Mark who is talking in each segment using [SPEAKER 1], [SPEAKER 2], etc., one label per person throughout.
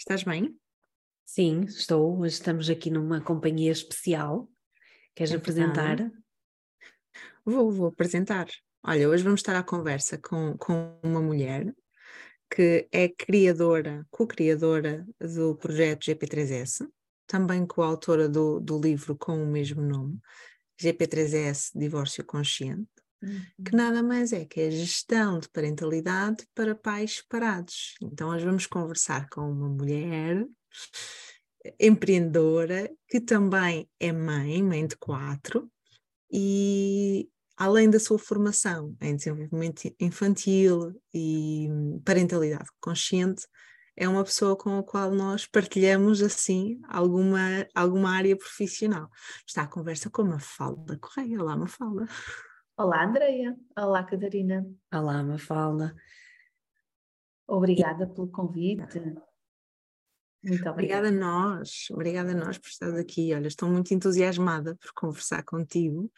[SPEAKER 1] Estás bem?
[SPEAKER 2] Sim, estou. Hoje estamos aqui numa companhia especial. Queres
[SPEAKER 1] É
[SPEAKER 2] apresentar?
[SPEAKER 1] verdade. Vou, vou apresentar. Olha, hoje vamos estar à conversa com, com uma mulher que é criadora, co-criadora do projeto GP3S, também coautora do, do livro com o mesmo nome, GP3S Divórcio Consciente, que nada mais é que a gestão de parentalidade para pais separados. Então, hoje vamos conversar com uma mulher empreendedora que também é mãe, mãe de quatro, e além da sua formação em desenvolvimento infantil e parentalidade consciente, é uma pessoa com a qual nós partilhamos assim alguma, alguma área profissional. Está à conversa com a Mafalda Correia. Olá, Mafalda.
[SPEAKER 3] Olá, Andreia. Olá, Catarina.
[SPEAKER 2] Olá, Mafalda.
[SPEAKER 3] Obrigada pelo convite. Muito
[SPEAKER 1] Obrigada
[SPEAKER 3] obrigada.
[SPEAKER 1] a nós, obrigada a nós por estar aqui. Olha, estou muito entusiasmada por conversar contigo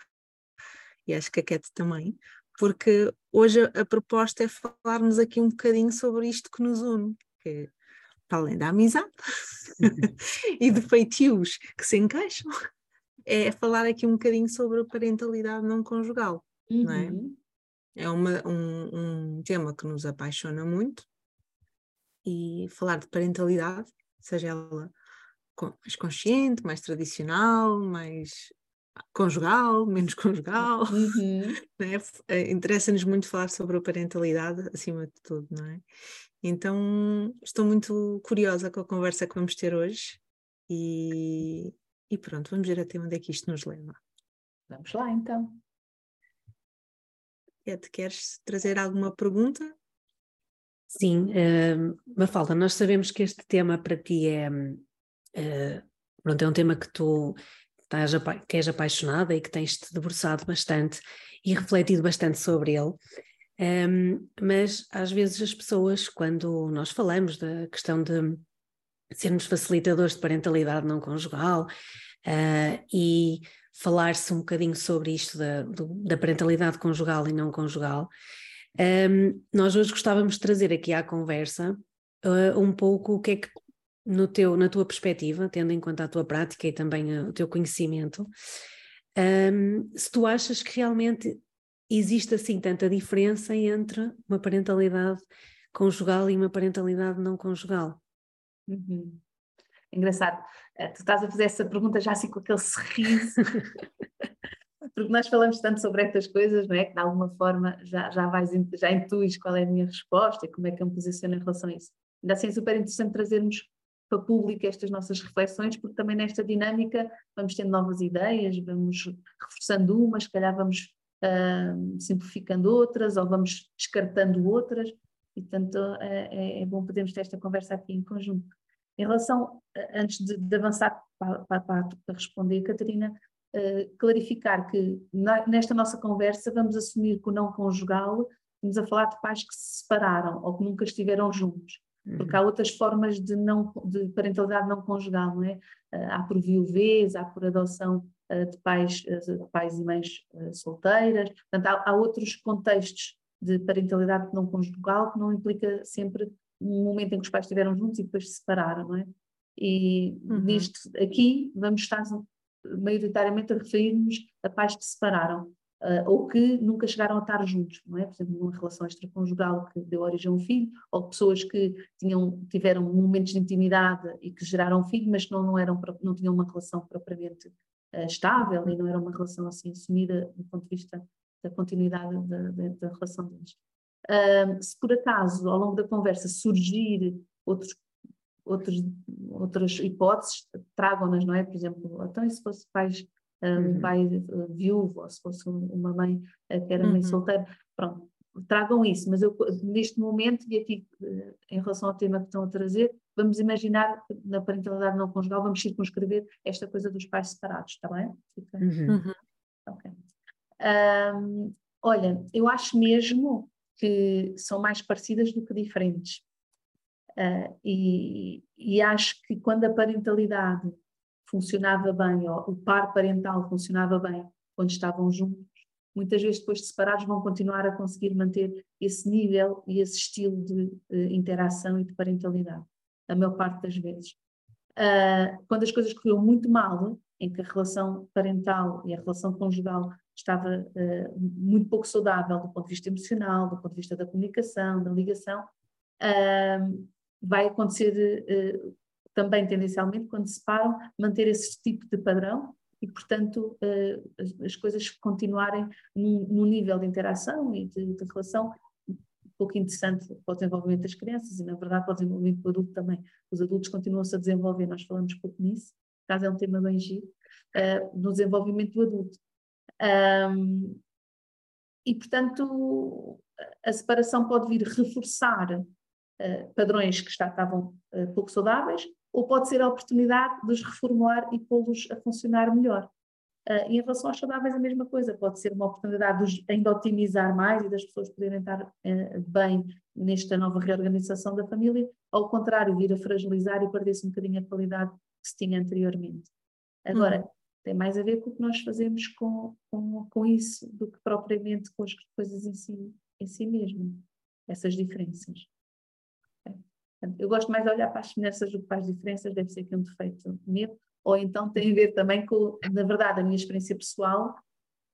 [SPEAKER 1] e acho que a Cat também, porque hoje a, a proposta é falarmos aqui um bocadinho sobre isto que nos une, que para além da amizade e de feitios que se encaixam, é falar aqui um bocadinho sobre a parentalidade não conjugal. Não é?
[SPEAKER 3] Uhum.
[SPEAKER 1] É uma, um, um tema que nos apaixona muito e falar de parentalidade, seja ela mais consciente, mais tradicional, mais conjugal, menos conjugal,
[SPEAKER 3] Uhum.
[SPEAKER 1] né? Eh, interessa-nos muito falar sobre a parentalidade acima de tudo, não é? Então estou muito curiosa com a conversa que vamos ter hoje e, e pronto, vamos ver até onde é que isto nos leva.
[SPEAKER 3] Vamos lá, então.
[SPEAKER 1] Ed, queres trazer alguma pergunta?
[SPEAKER 2] Sim, eh, Mafalda, nós sabemos que este tema para ti é, eh, pronto, é um tema que tu estás, que és apaixonada e que tens-te debruçado bastante e refletido bastante sobre ele. Ehm, mas às vezes as pessoas, quando nós falamos da questão de sermos facilitadores de parentalidade não conjugal ah, e falar-se um bocadinho sobre isto da, do- da parentalidade conjugal e não conjugal, ahm, nós hoje gostávamos de trazer aqui à conversa ah, um pouco o que é que, no teu, na tua perspectiva, tendo em conta a tua prática e também ah, o teu conhecimento, ahm, se tu achas que realmente existe assim tanta diferença entre uma parentalidade conjugal e uma parentalidade não conjugal.
[SPEAKER 3] Uhum. Engraçado. Eh, Tu estás a fazer essa pergunta já assim com aquele sorriso. Porque nós falamos tanto sobre estas coisas, não é? Que de alguma forma já, já, vais, já intuis qual é a minha resposta e como é que eu me posiciono em relação a isso. Ainda assim é super interessante trazermos para público estas nossas reflexões, porque também nesta dinâmica vamos tendo novas ideias, vamos reforçando umas, se calhar vamos ah, simplificando outras ou vamos descartando outras, e portanto é, é- é bom podermos ter esta conversa aqui em conjunto. Em relação, eh, antes de, de avançar para, para, para, responder, Catarina, eh, clarificar que na- nesta nossa conversa vamos assumir que o não conjugal, estamos a falar de pais que se separaram ou que nunca estiveram juntos, porque há outras formas de, não, de parentalidade não conjugal, não é? Eh, há por viuvez, há por adoção de pais, pais e mães solteiras, portanto há, há outros contextos de parentalidade não conjugal que não implica sempre um momento em que os pais estiveram juntos e depois se separaram, não é? E
[SPEAKER 1] Uhum.
[SPEAKER 3] nisto aqui vamos estar maioritariamente a referir-nos a pais que se separaram ah, ou que nunca chegaram a estar juntos, não é? Por exemplo, numa relação extraconjugal que deu origem a um filho, ou pessoas que tinham, tiveram momentos de intimidade e que geraram um filho, mas que não, não, eram, não tinham uma relação propriamente ah, estável e não era uma relação assim assumida do ponto de vista da continuidade da, da- da relação deles. Se por acaso, ao longo da conversa, surgir outros, outros, outras hipóteses, tragam-nas, não é? Por exemplo, então e se fosse pais, um
[SPEAKER 2] Uhum.
[SPEAKER 3] pai ah, viúvo, ou se fosse um- uma mãe ah, que era mãe
[SPEAKER 1] Uhum.
[SPEAKER 3] solteira, pronto. tragam isso, mas eu neste momento, e aqui eh, em relação ao tema que estão a trazer, vamos imaginar na parentalidade não conjugal, vamos circunscrever esta coisa dos pais separados, está bem? Fica... Uhum. uhum. Ok. Um, olha, eu acho mesmo que são mais parecidas do que diferentes. Uh, e, e, acho que quando a parentalidade funcionava bem, ou o par parental funcionava bem quando estavam juntos, muitas vezes depois de separados vão continuar a conseguir manter esse nível e esse estilo de uh, interação e de parentalidade, a maior parte das vezes. Uh, quando as coisas corriam muito mal, em que a relação parental e a relação conjugal estava uh, muito pouco saudável do ponto de vista emocional, do ponto de vista da comunicação, da ligação, vai acontecer também tendencialmente quando se separam, manter esse tipo de padrão e, portanto, uh, as, as, coisas continuarem num, num, nível de interação e de, de, relação pouco interessante para o desenvolvimento das crianças e, na verdade, para o desenvolvimento do adulto também. Os adultos continuam-se a desenvolver, nós falamos pouco nisso, caso é um tema bem giro, uh, no desenvolvimento do adulto. Um, e, portanto, a separação pode vir reforçar uh, padrões que já estavam uh, pouco saudáveis ou pode ser a oportunidade de os reformular e pô-los a funcionar melhor. Uh, e em relação aos saudáveis, a mesma coisa, pode ser uma oportunidade de ainda otimizar mais e das pessoas poderem estar bem nesta nova reorganização da família, ao contrário, vir a fragilizar e perder-se um bocadinho a qualidade que se tinha anteriormente. Agora, uhum. Tem mais a ver com o que nós fazemos com, com, com isso do que propriamente com as coisas em si, em si mesmo, essas diferenças. Eu gosto mais de olhar para as semelhanças do que para as diferenças, deve ser aqui um defeito meu, ou então tem a ver também com, na verdade, a minha experiência pessoal,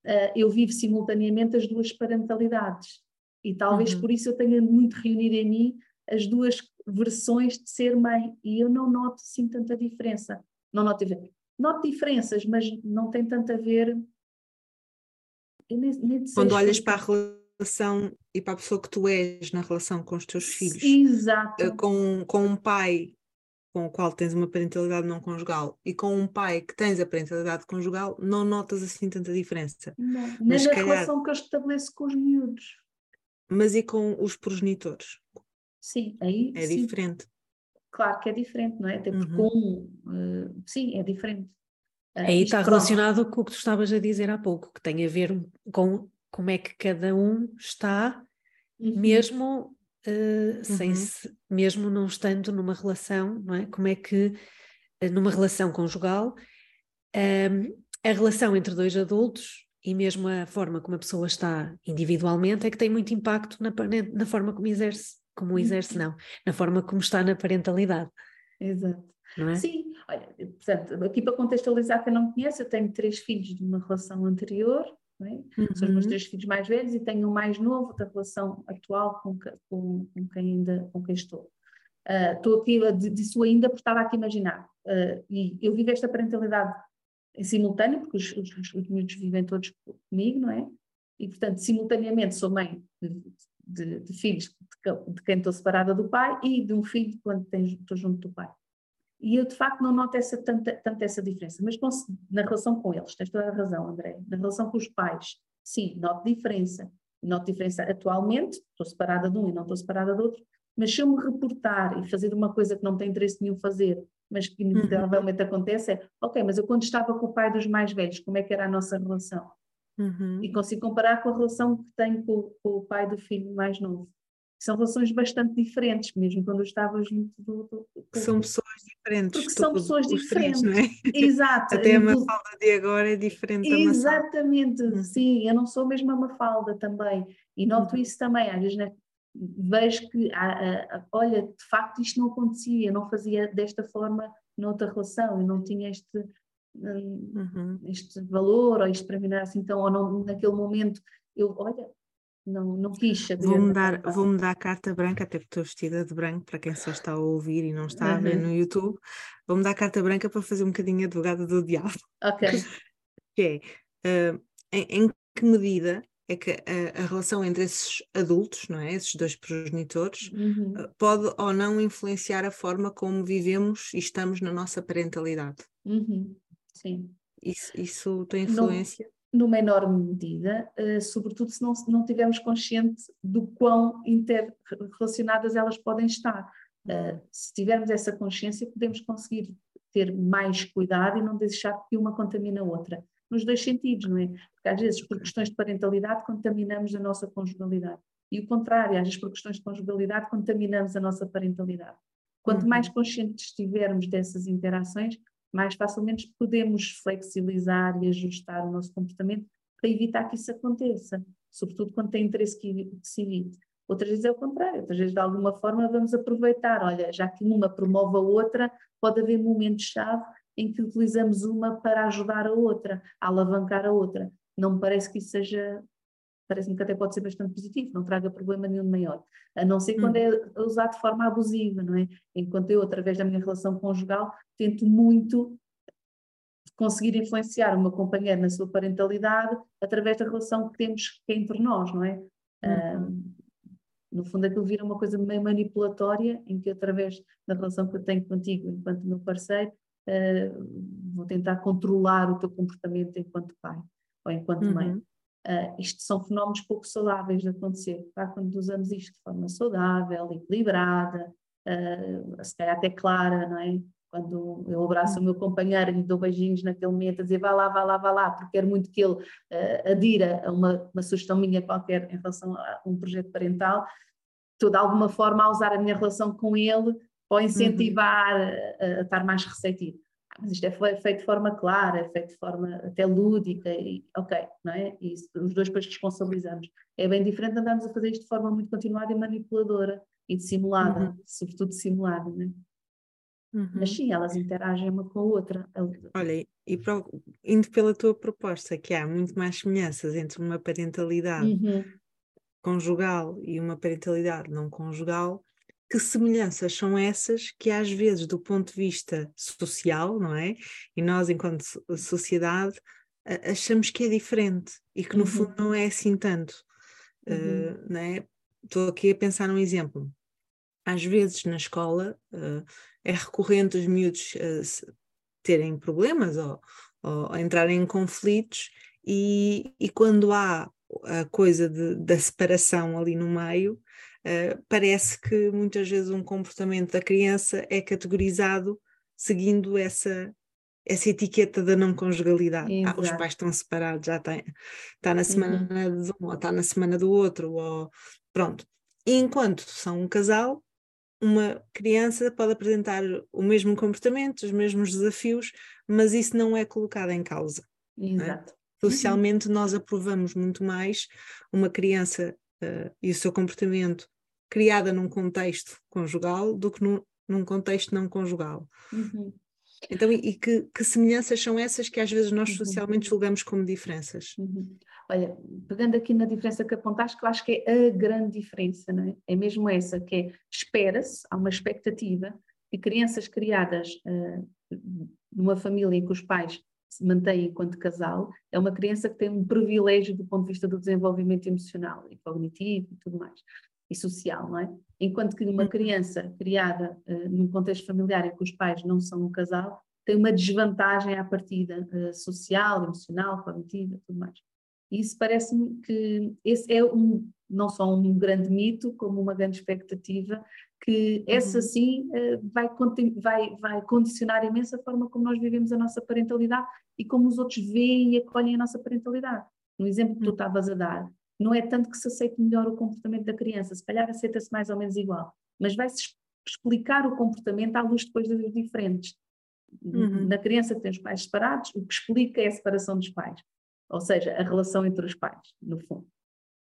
[SPEAKER 3] uh, eu vivo simultaneamente as duas parentalidades, e talvez uhum. por isso eu tenha muito reunido em mim as duas versões de ser mãe, e eu não noto assim tanta diferença. Não noto, noto diferenças, mas não tem tanto a ver.
[SPEAKER 1] Nem, nem Quando olhas para a relação e para a pessoa que tu és na relação com os teus filhos.
[SPEAKER 3] Exato.
[SPEAKER 1] Eh, com, com um pai com o qual tens uma parentalidade não conjugal e com um pai que tens a parentalidade conjugal, não notas assim tanta diferença.
[SPEAKER 3] Não, nem na calhar... relação que eu estabeleço com os miúdos.
[SPEAKER 1] Mas e com os progenitores?
[SPEAKER 3] Sim, aí
[SPEAKER 1] é
[SPEAKER 3] sim.
[SPEAKER 1] diferente.
[SPEAKER 3] Claro que é diferente, não é? Até porque uhum. com, uh, sim, é diferente.
[SPEAKER 2] Uh, aí está relacionado com o que tu estavas a dizer há pouco, que tem a ver com como é que cada um está, uhum. mesmo uh, sem uhum. se, mesmo não estando numa relação, não é? Como é que numa relação conjugal um, a relação entre dois adultos e mesmo a forma como a pessoa está individualmente é que tem muito impacto na, na forma como exerce, como uhum. exerce não, na forma como está na parentalidade.
[SPEAKER 3] Exato. É? Sim, olha, portanto, aqui para contextualizar quem não conhece, eu tenho três filhos de uma relação anterior, é? Uhum. São os meus uhum. três filhos mais velhos e tenho um mais novo da relação atual com, com, com quem ainda com quem estou. Uh, estou aqui, disso ainda porque estava aqui a imaginar. Uh, e eu vivo esta parentalidade em simultâneo, porque os, os, os miúdos vivem todos comigo, não é? E, portanto, simultaneamente sou mãe de, de, de filhos de, de, quem estou separada do pai e de um filho quando estou junto do pai. E eu, de facto, não noto essa, tanta, tanta essa diferença. Mas com, na relação com eles, tens toda a razão, André. Na relação com os pais, sim, noto diferença. Noto diferença atualmente, estou separada de um e não estou separada do outro, mas se eu me reportar e fazer uma coisa que não tem interesse nenhum fazer, mas que uhum. inevitavelmente uhum. acontece, é, ok, mas eu quando estava com o pai dos mais velhos, como é que era a nossa relação? Uhum. E consigo comparar com a relação que tenho com, com o pai do filho mais novo são relações bastante diferentes, mesmo quando eu estava junto do. do,
[SPEAKER 1] do são pessoas diferentes.
[SPEAKER 3] Porque são pessoas diferentes. Três, é? Exato.
[SPEAKER 1] Até a Mafalda de agora é diferente da
[SPEAKER 3] Exatamente, uhum. sim, eu não sou mesmo a Mafalda também. E noto uhum. isso também, às vezes né, vejo que, olha, de facto isto não acontecia, eu não fazia desta forma noutra relação, eu não tinha este. Hum, uhum. este valor, ou isto para mim não era assim tão, ou não, naquele momento eu, olha, não, não quis saber.
[SPEAKER 1] Vou-me dar, vou dar a carta branca, até porque estou vestida de branco, para quem só está a ouvir e não está a ver no YouTube. Vou-me dar a carta branca para fazer um bocadinho advogada do diabo.
[SPEAKER 3] Ok.
[SPEAKER 1] que é, uh, em, em, que medida é que a, a, relação entre esses adultos, não é? Esses dois progenitores, uhum. uh, pode ou não influenciar a forma como vivemos e estamos na nossa parentalidade?
[SPEAKER 3] Uhum. Sim.
[SPEAKER 1] Isso, isso tem influência?
[SPEAKER 3] Não numa enorme medida, uh, sobretudo se não, não tivermos consciente do quão interrelacionadas elas podem estar. Uh, se tivermos essa consciência, podemos conseguir ter mais cuidado e não deixar que uma contamine a outra. Nos dois sentidos, não é? Porque às vezes, por questões de parentalidade, contaminamos a nossa conjugalidade. E o contrário, às vezes, por questões de conjugalidade, contaminamos a nossa parentalidade. Quanto uhum. mais conscientes estivermos dessas interações, mais facilmente podemos flexibilizar e ajustar o nosso comportamento para evitar que isso aconteça, sobretudo quando tem interesse que se evite. Outras vezes é o contrário, outras vezes de alguma forma vamos aproveitar, olha, já que uma promove a outra, pode haver momentos-chave em que utilizamos uma para ajudar a outra, a alavancar a outra. Não me parece que isso seja, parece-me que até pode ser bastante positivo, não traga problema nenhum maior, a não ser quando hum. é usado de forma abusiva, não é? Enquanto eu, através da minha relação conjugal, tento muito conseguir influenciar o meu companheiro na sua parentalidade através da relação que temos é entre nós, não é? Uhum no fundo aquilo vira uma coisa meio manipulatória, em que através da relação que eu tenho contigo enquanto meu parceiro, uh, vou tentar controlar o teu comportamento enquanto pai ou enquanto uhum. mãe. Uh, isto são fenómenos pouco saudáveis de acontecer, tá? quando usamos isto de forma saudável, equilibrada, uh, se calhar até clara, não é? Quando eu abraço o meu companheiro e lhe dou beijinhos naquele momento, a dizer vá lá, vá lá, vá lá, porque quero muito que ele uh, adira a uma, uma sugestão minha qualquer em relação a um projeto parental, estou de alguma forma a usar a minha relação com ele para incentivar uhum. a, a, estar mais receptivo. Mas isto é feito de forma clara, é feito de forma até lúdica, e ok, não é? E os dois depois responsabilizamos. É bem diferente de andarmos a fazer isto de forma muito continuada e manipuladora e dissimulada, uhum. sobretudo dissimulada, não é? Uhum. Mas sim, elas interagem uma com a outra.
[SPEAKER 1] Olha, e pro, indo pela tua proposta, que há muito mais semelhanças entre uma parentalidade uhum. conjugal e uma parentalidade não conjugal, que semelhanças são essas que às vezes do ponto de vista social, não é? E nós enquanto sociedade achamos que é diferente e que no uhum. fundo não é assim tanto, uh, não é? Estou aqui a pensar num exemplo. Às vezes na escola uh, é recorrente os miúdos uh, terem problemas ou, ou, entrarem em conflitos, e, e quando há a coisa de, da separação ali no meio, uh, parece que muitas vezes um comportamento da criança é categorizado seguindo essa, essa etiqueta da não conjugalidade. Ah, os pais estão separados, já está, está na semana uhum. de um, ou está na semana do outro, ou pronto. E enquanto são um casal, uma criança pode apresentar o mesmo comportamento, os mesmos desafios, mas isso não é colocado em causa.
[SPEAKER 3] É? Exato.
[SPEAKER 1] É? Socialmente, nós aprovamos muito mais uma criança uh, e o seu comportamento criada num contexto conjugal do que num, num contexto não conjugal. Uhum. Então, e que, que, semelhanças são essas que às vezes nós uhum. socialmente julgamos como diferenças?
[SPEAKER 3] Uhum. Olha, pegando aqui na diferença que apontaste, que eu acho que é a grande diferença, não é? É mesmo essa, que é, espera-se, há uma expectativa que crianças criadas uh, numa família em que os pais se mantêm enquanto casal, é uma criança que tem um privilégio do ponto de vista do desenvolvimento emocional e cognitivo e tudo mais, e social, não é? Enquanto que uma uhum. criança criada uh, num contexto familiar em que os pais não são um casal, tem uma desvantagem à partida uh, social, emocional, cognitiva e tudo mais. Isso parece-me que esse é um, não só um grande mito, como uma grande expectativa, que essa uhum. sim eh, vai, vai, vai condicionar imenso a forma como nós vivemos a nossa parentalidade e como os outros veem e acolhem a nossa parentalidade. No exemplo que tu uhum. estavas a dar, não é tanto que se aceite melhor o comportamento da criança, se calhar aceita-se mais ou menos igual, mas vai-se explicar o comportamento à luz de coisas diferentes. Uhum. Na criança que tem os pais separados, o que explica é a separação dos pais ou seja, a relação entre os pais, no fundo.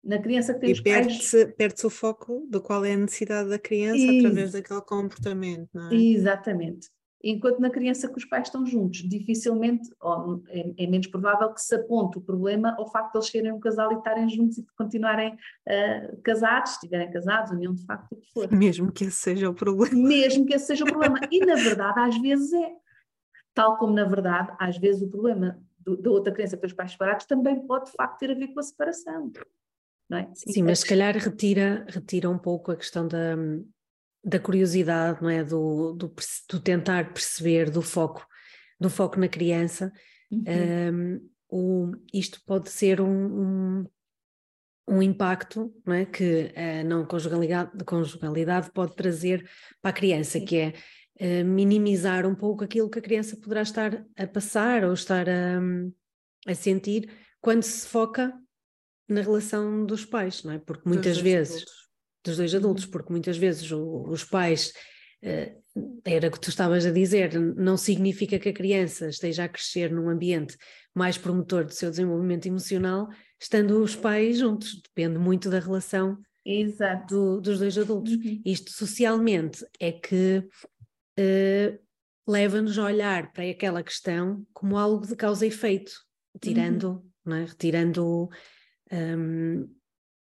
[SPEAKER 3] Na criança que tem e os
[SPEAKER 1] perde-se, pais... perde-se o foco do qual é a necessidade da criança através daquele comportamento, não é?
[SPEAKER 3] Exatamente. Enquanto na criança que os pais estão juntos, dificilmente, ou é, é, menos provável que se aponte o problema ao facto de eles serem um casal e estarem juntos e continuarem uh, casados, se estiverem casados, união de facto, o que for.
[SPEAKER 1] Mesmo que esse seja o problema.
[SPEAKER 3] Mesmo que esse seja o problema. E na verdade, às vezes é. Tal como na verdade, às vezes o problema da outra criança pelos pais separados também pode de facto ter a ver com a separação. Não é?
[SPEAKER 2] Sim, Sim mas se calhar retira, retira um pouco a questão da, da curiosidade, não é? Do, do, do tentar perceber, do foco, do foco na criança. Uhum. Um, o, isto pode ser um, um, um impacto não é, que a não conjugalidade, conjugalidade pode trazer para a criança, que é uh, minimizar um pouco aquilo que a criança poderá estar a passar ou estar a, a sentir quando se foca na relação dos pais, não é? Porque muitas dos vezes, adultos. Dos dois adultos, uhum. porque muitas vezes o, os pais, uh, era o que tu estavas a dizer, não significa que a criança esteja a crescer num ambiente mais promotor do seu desenvolvimento emocional, estando os pais juntos, depende muito da relação do, dos dois adultos. Uhum. Isto socialmente é que uh, leva-nos a olhar para aquela questão como algo de causa e efeito, tirando, uhum. é? retirando um,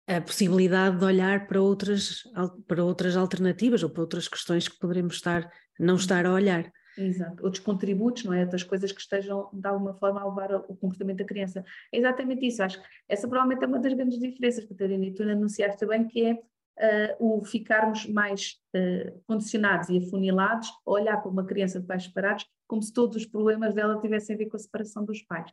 [SPEAKER 2] a possibilidade de olhar para outras, para outras alternativas ou para outras questões que poderemos estar, não estar a olhar.
[SPEAKER 3] Exato, outros contributos, não é? Outras coisas que estejam de alguma forma a levar o comportamento da criança. É exatamente isso, acho que essa provavelmente é uma das grandes diferenças, Catarina, e tu anunciaste bem que é uh, o ficarmos mais uh, condicionados e afunilados a olhar para uma criança de pais separados como se todos os problemas dela tivessem a ver com a separação dos pais.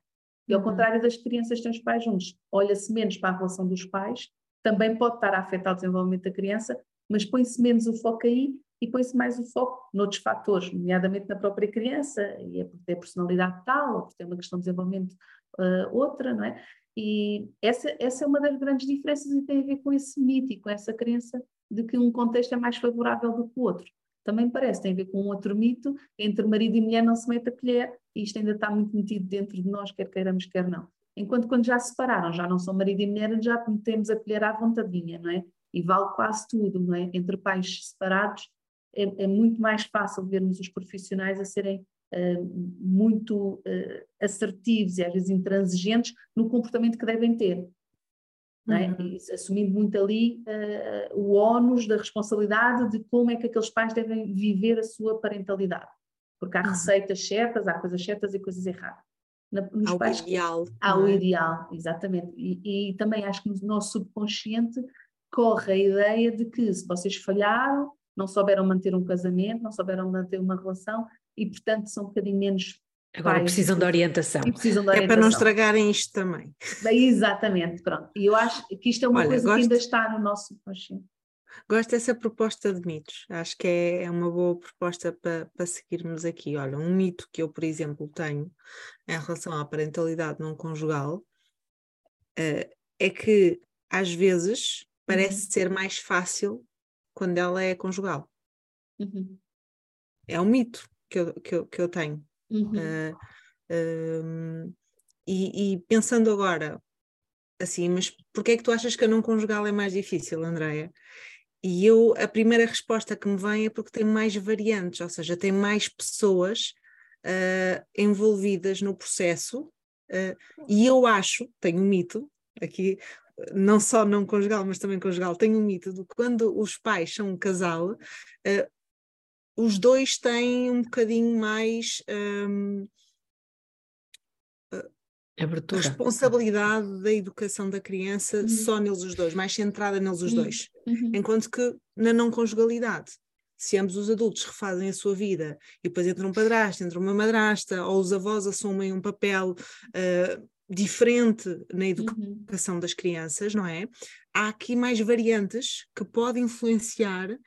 [SPEAKER 3] E ao uhum. contrário das crianças que têm os pais juntos, olha-se menos para a relação dos pais, também pode estar a afetar o desenvolvimento da criança, mas põe-se menos o foco aí e põe-se mais o foco noutros fatores, nomeadamente na própria criança, e é por ter personalidade tal, ou por ter uma questão de desenvolvimento uh, outra, não é? E essa, essa é uma das grandes diferenças e tem a ver com esse mito e com essa crença de que um contexto é mais favorável do que o outro. Também parece, tem a ver com um outro mito, entre marido e mulher não se mete a colher, e isto ainda está muito metido dentro de nós, quer queiramos, quer não. Enquanto quando já se separaram, já não são marido e mulher, já metemos a colher à vontadinha, não é? E vale quase tudo, não é? Entre pais separados, é, é muito mais fácil vermos os profissionais a serem uh, muito uh, assertivos e às vezes intransigentes no comportamento que devem ter. É? Uhum. assumindo muito ali uh, o ónus da responsabilidade de como é que aqueles pais devem viver a sua parentalidade. Porque há uhum. receitas certas, há coisas certas e coisas erradas.
[SPEAKER 1] Na, há pais, o ideal.
[SPEAKER 3] Há o é? ideal, exatamente. E, e, também acho que no nosso subconsciente corre a ideia de que se vocês falharam, não souberam manter um casamento, não souberam manter uma relação e, portanto, são um bocadinho menos
[SPEAKER 2] Agora pais, precisam de orientação.
[SPEAKER 3] Precisam de orientação.
[SPEAKER 1] É para não estragarem isto também.
[SPEAKER 3] Exatamente, pronto. E eu acho que isto é uma Olha, coisa gosto, que ainda está no nosso subconsciente.
[SPEAKER 1] Gosto dessa proposta de mitos. Acho que é, é uma boa proposta para, para seguirmos aqui. Olha, um mito que eu, por exemplo, tenho em relação à parentalidade não conjugal uh, é que às vezes parece uhum. ser mais fácil quando ela é conjugal. Uhum. É um mito que eu, que eu, que eu tenho. Uhum. Uh, uh, e, e, pensando agora, assim, mas porquê é que tu achas que a não conjugal é mais difícil, Andréia? E eu, a primeira resposta que me vem é porque tem mais variantes, ou seja, tem mais pessoas uh, envolvidas no processo, e eu acho, tenho um mito, aqui não só não conjugal, mas também conjugal, tenho um mito de quando os pais são um casal, os dois têm um bocadinho mais um,
[SPEAKER 2] Abertura.
[SPEAKER 1] responsabilidade da educação da criança uhum. só neles os dois, mais centrada neles os uhum. dois. Uhum. Enquanto que na não conjugalidade, se ambos os adultos refazem a sua vida e depois entra um padrasto, entra uma madrasta, ou os avós assumem um papel uh, diferente na uhum. educação das crianças, não é? Há aqui mais variantes que podem influenciar uh,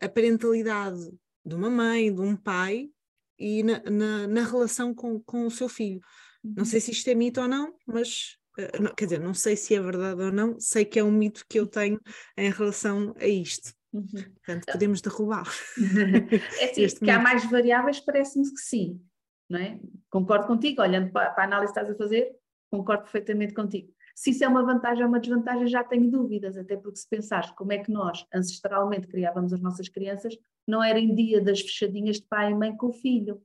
[SPEAKER 1] a parentalidade de uma mãe, de um pai e na, na, na relação com, com o seu filho. Não sei se isto é mito ou não, mas não, quer dizer, não sei se é verdade ou não, sei que é um mito que eu tenho em relação a isto. Uhum. Portanto, podemos derrubar.
[SPEAKER 3] é assim, que mito. há mais variáveis, parece-me que sim. Não é? Concordo contigo, olhando para, para a análise que estás a fazer, concordo perfeitamente contigo. Se isso é uma vantagem ou uma desvantagem, já tenho dúvidas, até porque se pensares como é que nós ancestralmente criávamos as nossas crianças, não era em dia das fechadinhas de pai e mãe com o filho.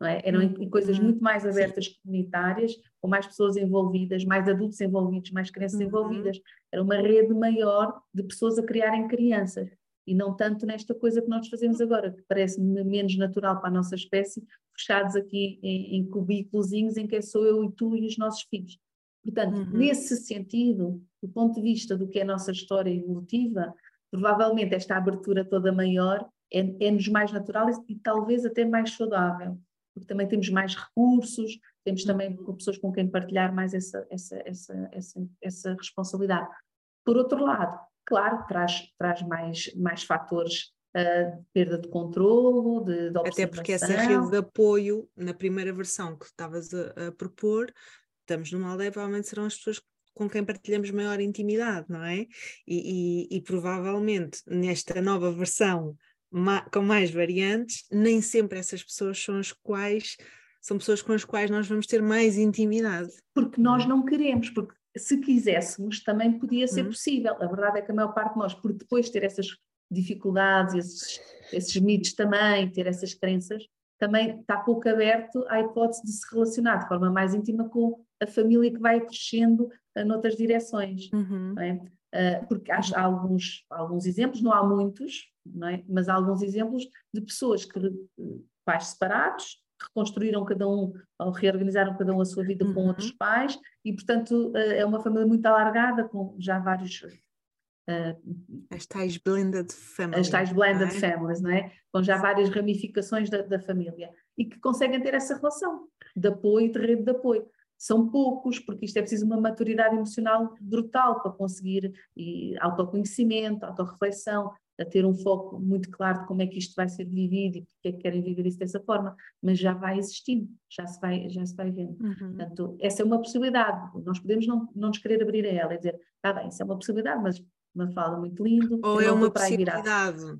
[SPEAKER 3] É? Eram em, em, coisas uhum. muito mais abertas, Sim. comunitárias, com mais pessoas envolvidas, mais adultos envolvidos, mais crianças uhum. envolvidas. Era uma rede maior de pessoas a criarem crianças. E não tanto nesta coisa que nós fazemos agora, que parece-me menos natural para a nossa espécie, fechados aqui em, em cubículos em que é sou eu e tu e os nossos filhos. Portanto, uhum. nesse sentido, do ponto de vista do que é a nossa história evolutiva, provavelmente esta abertura toda maior é-nos é mais natural e, e talvez até mais saudável, porque também temos mais recursos, temos também pessoas com quem partilhar mais essa, essa, essa, essa, essa responsabilidade. Por outro lado, claro, traz, traz mais, mais fatores uh, de perda de controlo, de, de
[SPEAKER 1] Até porque essa rede de apoio, na primeira versão que estavas a, a propor, estamos numa aldeia, provavelmente serão as pessoas com quem partilhamos maior intimidade, não é? E, e, e provavelmente nesta nova versão com mais variantes, nem sempre essas pessoas são as quais são pessoas com as quais nós vamos ter mais intimidade.
[SPEAKER 3] Porque nós não queremos, porque se quiséssemos também podia ser uhum. possível. A verdade é que a maior parte de nós, por depois ter essas dificuldades, esses, esses mitos também, ter essas crenças, também está pouco aberto à hipótese de se relacionar de forma mais íntima com a família que vai crescendo uh, noutras direções. Uhum. É? Uh, porque há, há, alguns, alguns exemplos, não há muitos, é? mas há alguns exemplos de pessoas que, pais separados, reconstruíram cada um, ou reorganizaram cada um a sua vida uhum. com outros pais, e portanto uh, é uma família muito alargada, com já vários
[SPEAKER 1] Uh, as tais blended families.
[SPEAKER 3] As tais blended é? families, não é? Com já várias ramificações da, da, família e que conseguem ter essa relação de apoio, de rede de apoio. São poucos, porque isto é preciso uma maturidade emocional brutal para conseguir e autoconhecimento, autorreflexão, a ter um foco muito claro de como é que isto vai ser vivido e porque é que querem viver isso dessa forma, mas já vai existindo, já se vai, já se vai vendo. Uhum. Portanto, essa é uma possibilidade, nós podemos não, não nos querer abrir a ela e dizer, está bem, isso é uma possibilidade, mas uma fala muito lindo.
[SPEAKER 1] Ou é uma possibilidade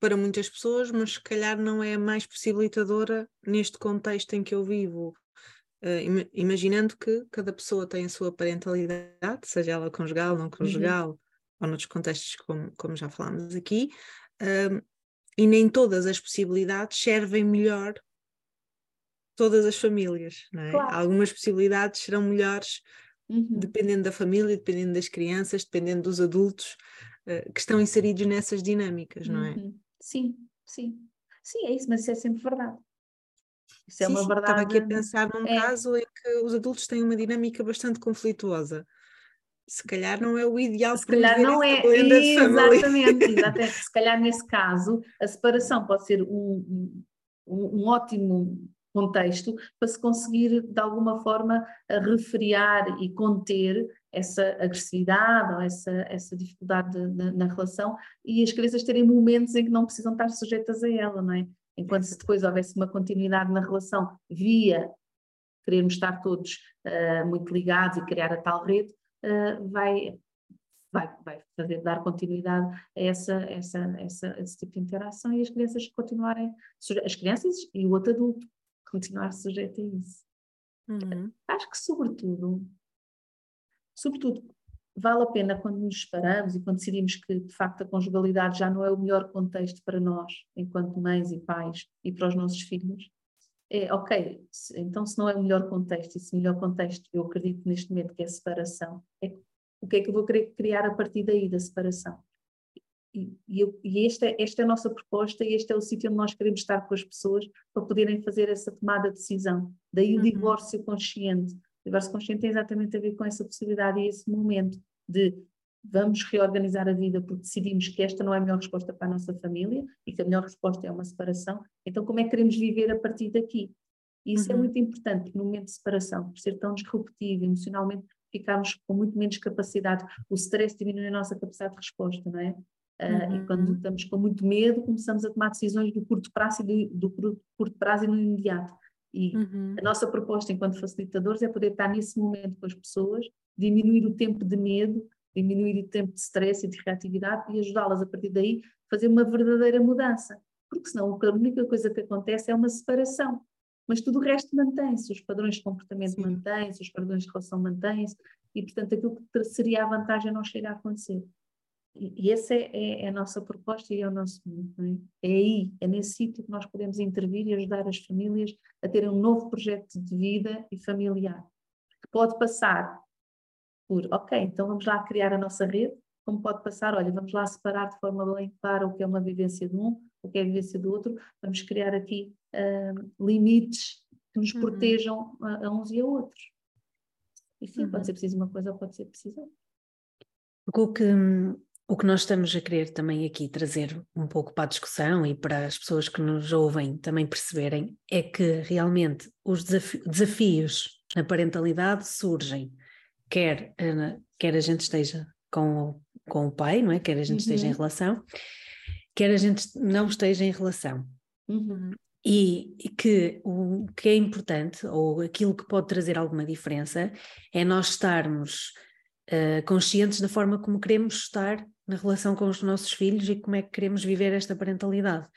[SPEAKER 1] para muitas pessoas, mas se calhar não é a mais possibilitadora neste contexto em que eu vivo. Uh, imaginando que cada pessoa tem a sua parentalidade, seja ela conjugal, não conjugal, uhum. Ou noutros contextos, como, como já falámos aqui, uh, e nem todas as possibilidades servem melhor todas as famílias. É? Claro. Algumas possibilidades serão melhores uhum. dependendo da família, dependendo das crianças, dependendo dos adultos uh, que estão inseridos nessas dinâmicas, não é? Uhum.
[SPEAKER 3] Sim, sim. Sim, é isso, mas isso é sempre verdade. Isso é sim, é uma verdade.
[SPEAKER 1] Estava aqui a pensar num é. caso em que os adultos têm uma dinâmica bastante conflituosa. Se calhar não é o ideal
[SPEAKER 3] Se calhar não é, exatamente, exatamente. Se calhar nesse caso a separação pode ser um, um, um ótimo contexto para se conseguir de alguma forma refriar e conter essa agressividade ou essa, essa dificuldade na, na, relação e as crianças terem momentos em que não precisam estar sujeitas a ela, não é? Enquanto se depois houvesse uma continuidade na relação via querermos estar todos uh, muito ligados e criar a tal rede, uh, vai, vai, vai fazer, dar continuidade a essa, essa, essa, esse tipo de interação e as crianças continuarem, as crianças e o outro adulto continuar sujeito a isso. Uhum. Acho que, sobretudo, sobretudo, vale a pena quando nos paramos e quando decidimos que, de facto, a conjugalidade já não é o melhor contexto para nós, enquanto mães e pais, e para os nossos filhos. É, ok, então se não é o melhor contexto, e se o melhor contexto, eu acredito neste momento que é a separação, é, o que é que eu vou querer criar a partir daí da separação? E, e, esta, é, esta é a nossa proposta e este é o sítio onde nós queremos estar com as pessoas para poderem fazer essa tomada de decisão. Daí o uhum. divórcio consciente. O divórcio consciente tem exatamente a ver com essa possibilidade e esse momento de vamos reorganizar a vida porque decidimos que esta não é a melhor resposta para a nossa família e que a melhor resposta é uma separação. Então, como é que queremos viver a partir daqui? E isso é uhum. é muito importante, no momento de separação, por ser tão disruptivo emocionalmente, ficarmos com muito menos capacidade, o stress diminui a nossa capacidade de resposta, não é? Uhum. E quando estamos com muito medo, começamos a tomar decisões do curto prazo e do, do curto prazo e no imediato. E uhum. a nossa proposta enquanto facilitadores é poder estar nesse momento com as pessoas, diminuir o tempo de medo, diminuir o tempo de stress e de reatividade e ajudá-las a partir daí a fazer uma verdadeira mudança. Porque senão a única coisa que acontece é uma separação. Mas tudo o resto mantém-se, os padrões de comportamento mantêm-se, os padrões de relação mantêm-se, e portanto aquilo que seria a vantagem não chega a acontecer. E essa é, é, é, a nossa proposta e é o nosso mundo. É? é? aí, é nesse sítio que nós podemos intervir e ajudar as famílias a terem um novo projeto de vida e familiar. Que pode passar por, ok, então vamos lá criar a nossa rede, como pode passar, olha, vamos lá separar de forma bem clara o que é uma vivência de um, o que é a vivência do outro, vamos criar aqui uh, limites que nos uhum. protejam a, a, uns e a outros. E sim, uhum. pode ser preciso uma coisa ou pode ser preciso outra.
[SPEAKER 2] O que, o que nós estamos a querer também aqui trazer um pouco para a discussão e para as pessoas que nos ouvem também perceberem é que realmente os desafi desafios na parentalidade surgem, quer, quer a gente esteja com o, com o pai, não é? Quer a gente uhum. esteja em uhum. relação, quer a gente não esteja em relação. Uhum. E, e, que o que é importante, ou aquilo que pode trazer alguma diferença, é nós estarmos uh, conscientes da forma como queremos estar na relação com os nossos filhos e como é que queremos viver esta parentalidade.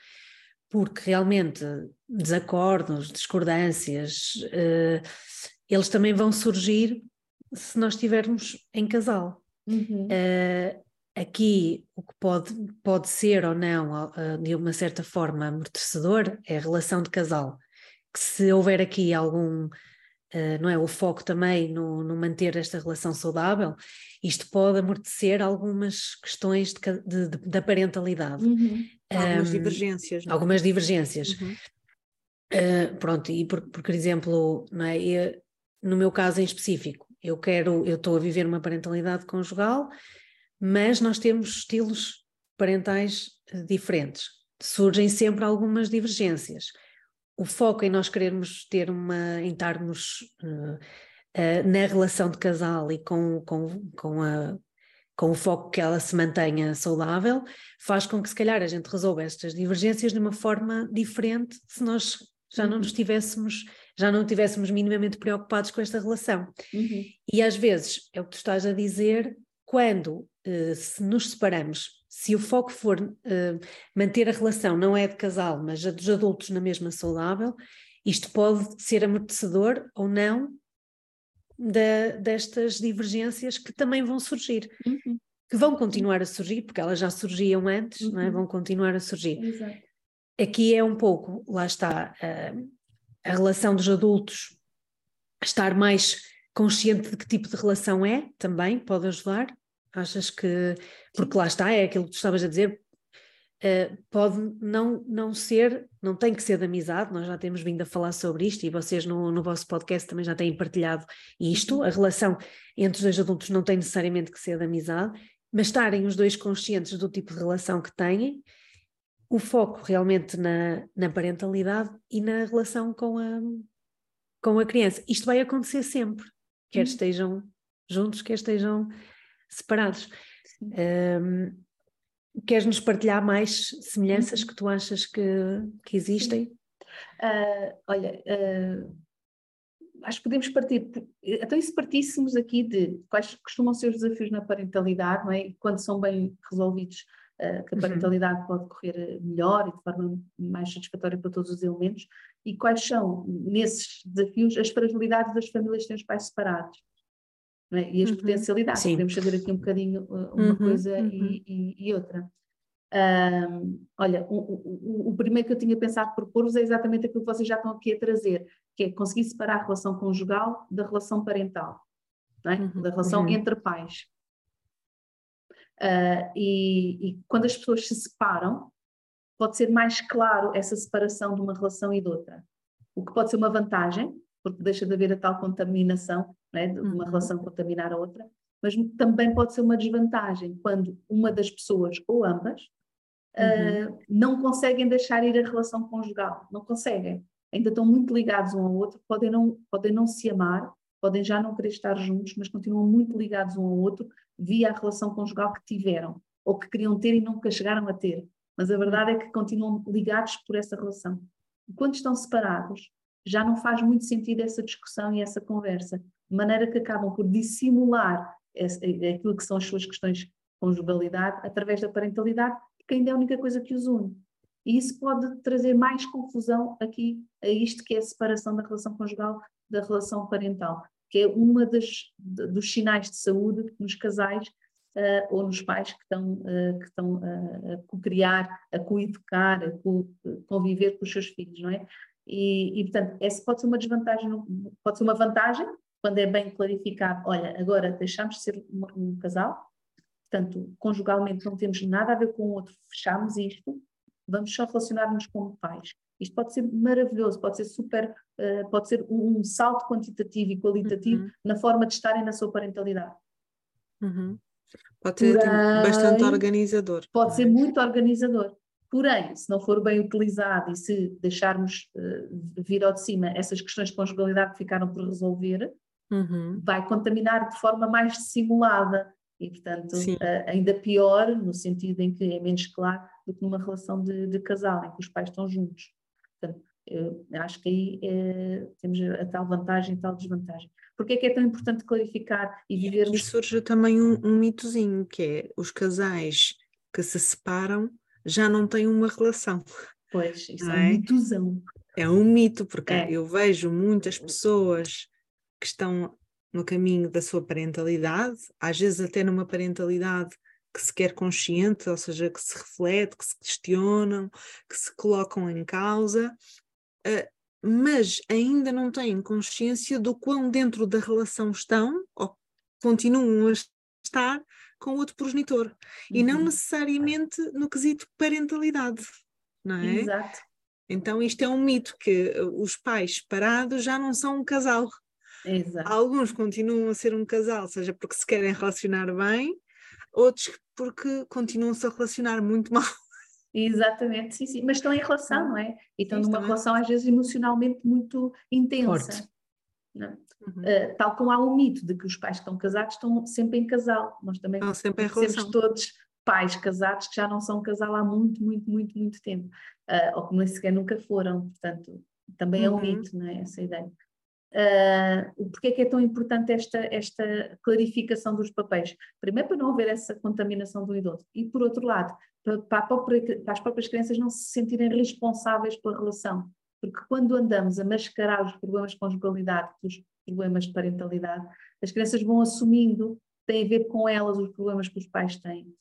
[SPEAKER 2] Porque realmente desacordos, discordâncias, uh, eles também vão surgir se nós estivermos em casal. Uhum. Uh, aqui o que pode, pode ser ou não, uh, de uma certa forma, amortecedor é a relação de casal. Que se houver aqui algum uh, não é, o foco também no, no, manter esta relação saudável, isto pode amortecer algumas questões de, de, de, da parentalidade.
[SPEAKER 1] Uhum. Algumas um, divergências.
[SPEAKER 2] Não? É? Algumas divergências. Uhum. Uh, pronto, e por, por exemplo, não é, eu, no meu caso em específico, eu quero, eu estou a viver uma parentalidade conjugal, mas nós temos estilos parentais uh, diferentes. Surgem sempre algumas divergências o foco em nós querermos ter uma, em estarmos uh, uh, na relação de casal e com, com, com, a, com o foco que ela se mantenha saudável, faz com que se calhar a gente resolva estas divergências de uma forma diferente se nós já não nos uhum. tivéssemos, já não tivéssemos minimamente preocupados com esta relação. Uhum. E às vezes, é o que tu estás a dizer, quando uh, se nos separamos se o foco for uh, manter a relação, não é de casal, mas a dos adultos na mesma saudável, isto pode ser amortecedor ou não da, destas divergências que também vão surgir. Uhum. Que vão continuar a surgir, porque elas já surgiam antes, uhum. não é? Uhum. vão continuar a surgir. Exato. Aqui é um pouco, lá está, uh, a relação dos adultos estar mais consciente de que tipo de relação é, também pode ajudar. Achas que, porque lá está, é aquilo que tu estavas a dizer, uh, pode não, não ser, não tem que ser de amizade, nós já temos vindo a falar sobre isto e vocês no, no vosso podcast também já têm partilhado isto, a relação entre os dois adultos não tem necessariamente que ser de amizade, mas estarem os dois conscientes do tipo de relação que têm, o foco realmente na, na parentalidade e na relação com a, com a criança. Isto vai acontecer sempre, quer uhum. estejam juntos, quer estejam separados. Um, queres nos partilhar mais semelhanças uhum. que tu achas que, que existem?
[SPEAKER 3] Uh, olha, uh, acho que podemos partir. Então, e se partíssemos aqui de quais costumam ser os desafios na parentalidade, não é? quando são bem resolvidos, que a uhum. parentalidade uhum. pode correr melhor e de forma mais satisfatória para todos os elementos, e quais são, nesses desafios, as fragilidades das famílias que têm os pais separados é? e as uhum. potencialidades. Sim. Podemos fazer aqui um bocadinho uh, uma uhum, coisa uhum. E, e, e, outra. Um, olha, o, o, o, primeiro que eu tinha pensado propor-vos é exatamente aquilo que vocês já estão aqui a trazer, que é conseguir separar a relação conjugal da relação parental, é? uhum, da relação entre pais. Uh, e, e, quando as pessoas se separam, pode ser mais claro essa separação de uma relação e de outra. O que pode ser uma vantagem, porque deixa de haver a tal contaminação, né, de uma uhum. relação contaminar a outra, mas também pode ser uma desvantagem quando uma das pessoas ou ambas uhum. uh, não conseguem deixar ir a relação conjugal, não conseguem, ainda estão muito ligados um ao outro, podem não, podem não se amar, podem já não querer estar juntos, mas continuam muito ligados um ao outro via a relação conjugal que tiveram ou que queriam ter e nunca chegaram a ter. Mas a verdade é que continuam ligados por essa relação. E quando estão separados, já não faz muito sentido essa discussão e essa conversa, de maneira que acabam por dissimular aquilo que são as suas questões de conjugalidade através da parentalidade, que ainda é a única coisa que os une. E isso pode trazer mais confusão aqui a isto que é a separação da relação conjugal da relação parental, que é uma das dos sinais de saúde nos casais uh, ou nos pais que estão, uh, que estão uh, a co-criar, a co-educar, a co conviver com os seus filhos, não é? E, e, portanto, essa pode ser uma desvantagem, pode ser uma vantagem, quando é bem clarificado, olha, agora deixamos de ser um, um casal, portanto, conjugalmente não temos nada a ver com o outro, fechamos isto, vamos só relacionar-nos como pais. Isto pode ser maravilhoso, pode ser super, uh, pode ser um, um, salto quantitativo e qualitativo uhum. na forma de estarem na sua parentalidade.
[SPEAKER 1] Uhum. Pode ser Porém, bastante organizador.
[SPEAKER 3] Pode ser muito organizador. Porém, se não for bem utilizado e se deixarmos uh, vir ao de cima essas questões de conjugalidade que ficaram por resolver, uhum. vai contaminar de forma mais dissimulada e, portanto, uh, ainda pior, no sentido em que é menos claro do que numa relação de, de casal, em que os pais estão juntos. Portanto, eu acho que aí é, temos a tal vantagem e tal desvantagem. Porque é que é tão importante clarificar e vivermos...
[SPEAKER 1] E surge também um, um mitozinho, que é os casais que se separam já não têm uma relação.
[SPEAKER 3] Pois, isso é, é um mitozão.
[SPEAKER 1] É um mito, porque é. eu vejo muitas pessoas que estão no caminho da sua parentalidade, às vezes até numa parentalidade que se quer consciente, ou seja, que se reflete, que se questionam, que se colocam em causa, uh, mas ainda não têm consciência do quão dentro da relação estão, ou continuam a estar, com outro progenitor. Uhum. E não uhum. necessariamente no quesito parentalidade, não é?
[SPEAKER 3] Exato.
[SPEAKER 1] Então isto é um mito, que os pais separados já não são um casal.
[SPEAKER 3] Exato.
[SPEAKER 1] Alguns continuam a ser um casal, seja porque se querem relacionar bem, outros porque continuam-se a relacionar muito mal.
[SPEAKER 3] Exatamente, sim, sim, mas estão em relação, não é? E estão sim, numa relação às vezes emocionalmente muito intensa. Forte. Uhum. Uh, tal como há o mito de que os pais que estão casados estão sempre em casal. Nós também
[SPEAKER 1] estão sempre em
[SPEAKER 3] relação. todos pais casados que já não são casal há muito, muito, muito, muito tempo. Uh, ou que nem sequer nunca foram, portanto, também é um uhum. mito, não é? Essa ideia. Uh, porque é que é tão importante esta, esta clarificação dos papéis? Primeiro, para não haver essa contaminação do idoso, e por outro lado, para, para, própria, para as próprias crianças não se sentirem responsáveis pela relação. Porque quando andamos a mascarar os problemas de conjugalidade, os problemas de parentalidade, as crianças vão assumindo, tem a ver com elas os problemas que os pais têm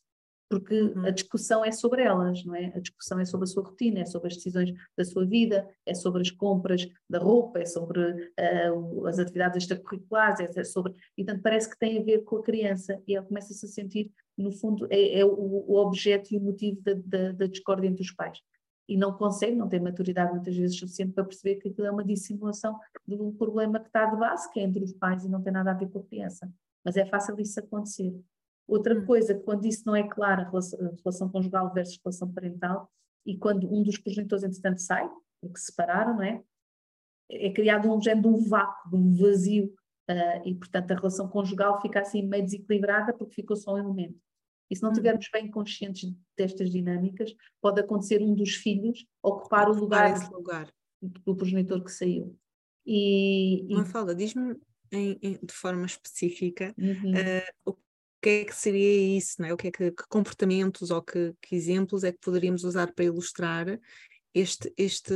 [SPEAKER 3] porque uhum. a discussão é sobre elas, não é? A discussão é sobre a sua rotina, é sobre as decisões da sua vida, é sobre as compras da roupa, é sobre uh, as atividades extracurriculares, é sobre. E, portanto, parece que tem a ver com a criança e ela começa-se a sentir, no fundo, é, é o, o, objeto e o motivo da, da, da, discórdia entre os pais. E não consegue, não tem maturidade muitas vezes suficiente para perceber que aquilo é uma dissimulação de um problema que está de base, que é entre os pais e não tem nada a ver com a criança. Mas é fácil isso acontecer. Outra hum. coisa, quando isso não é claro, a relação, a relação conjugal versus relação parental, e quando um dos progenitores, entretanto, sai, porque se separaram, não é? É criado um género de um vácuo, de um vazio, uh, e portanto a relação conjugal fica assim meio desequilibrada porque ficou só um elemento. E se não hum. estivermos bem conscientes destas dinâmicas, pode acontecer um dos filhos ocupar, ocupar o lugar,
[SPEAKER 1] lugar,
[SPEAKER 3] do progenitor que saiu. E,
[SPEAKER 1] e... fala, diz-me de forma específica uhum. uh, o que é que seria isso, não é? O que é que, que comportamentos ou que, que, exemplos é que poderíamos usar para ilustrar este, este,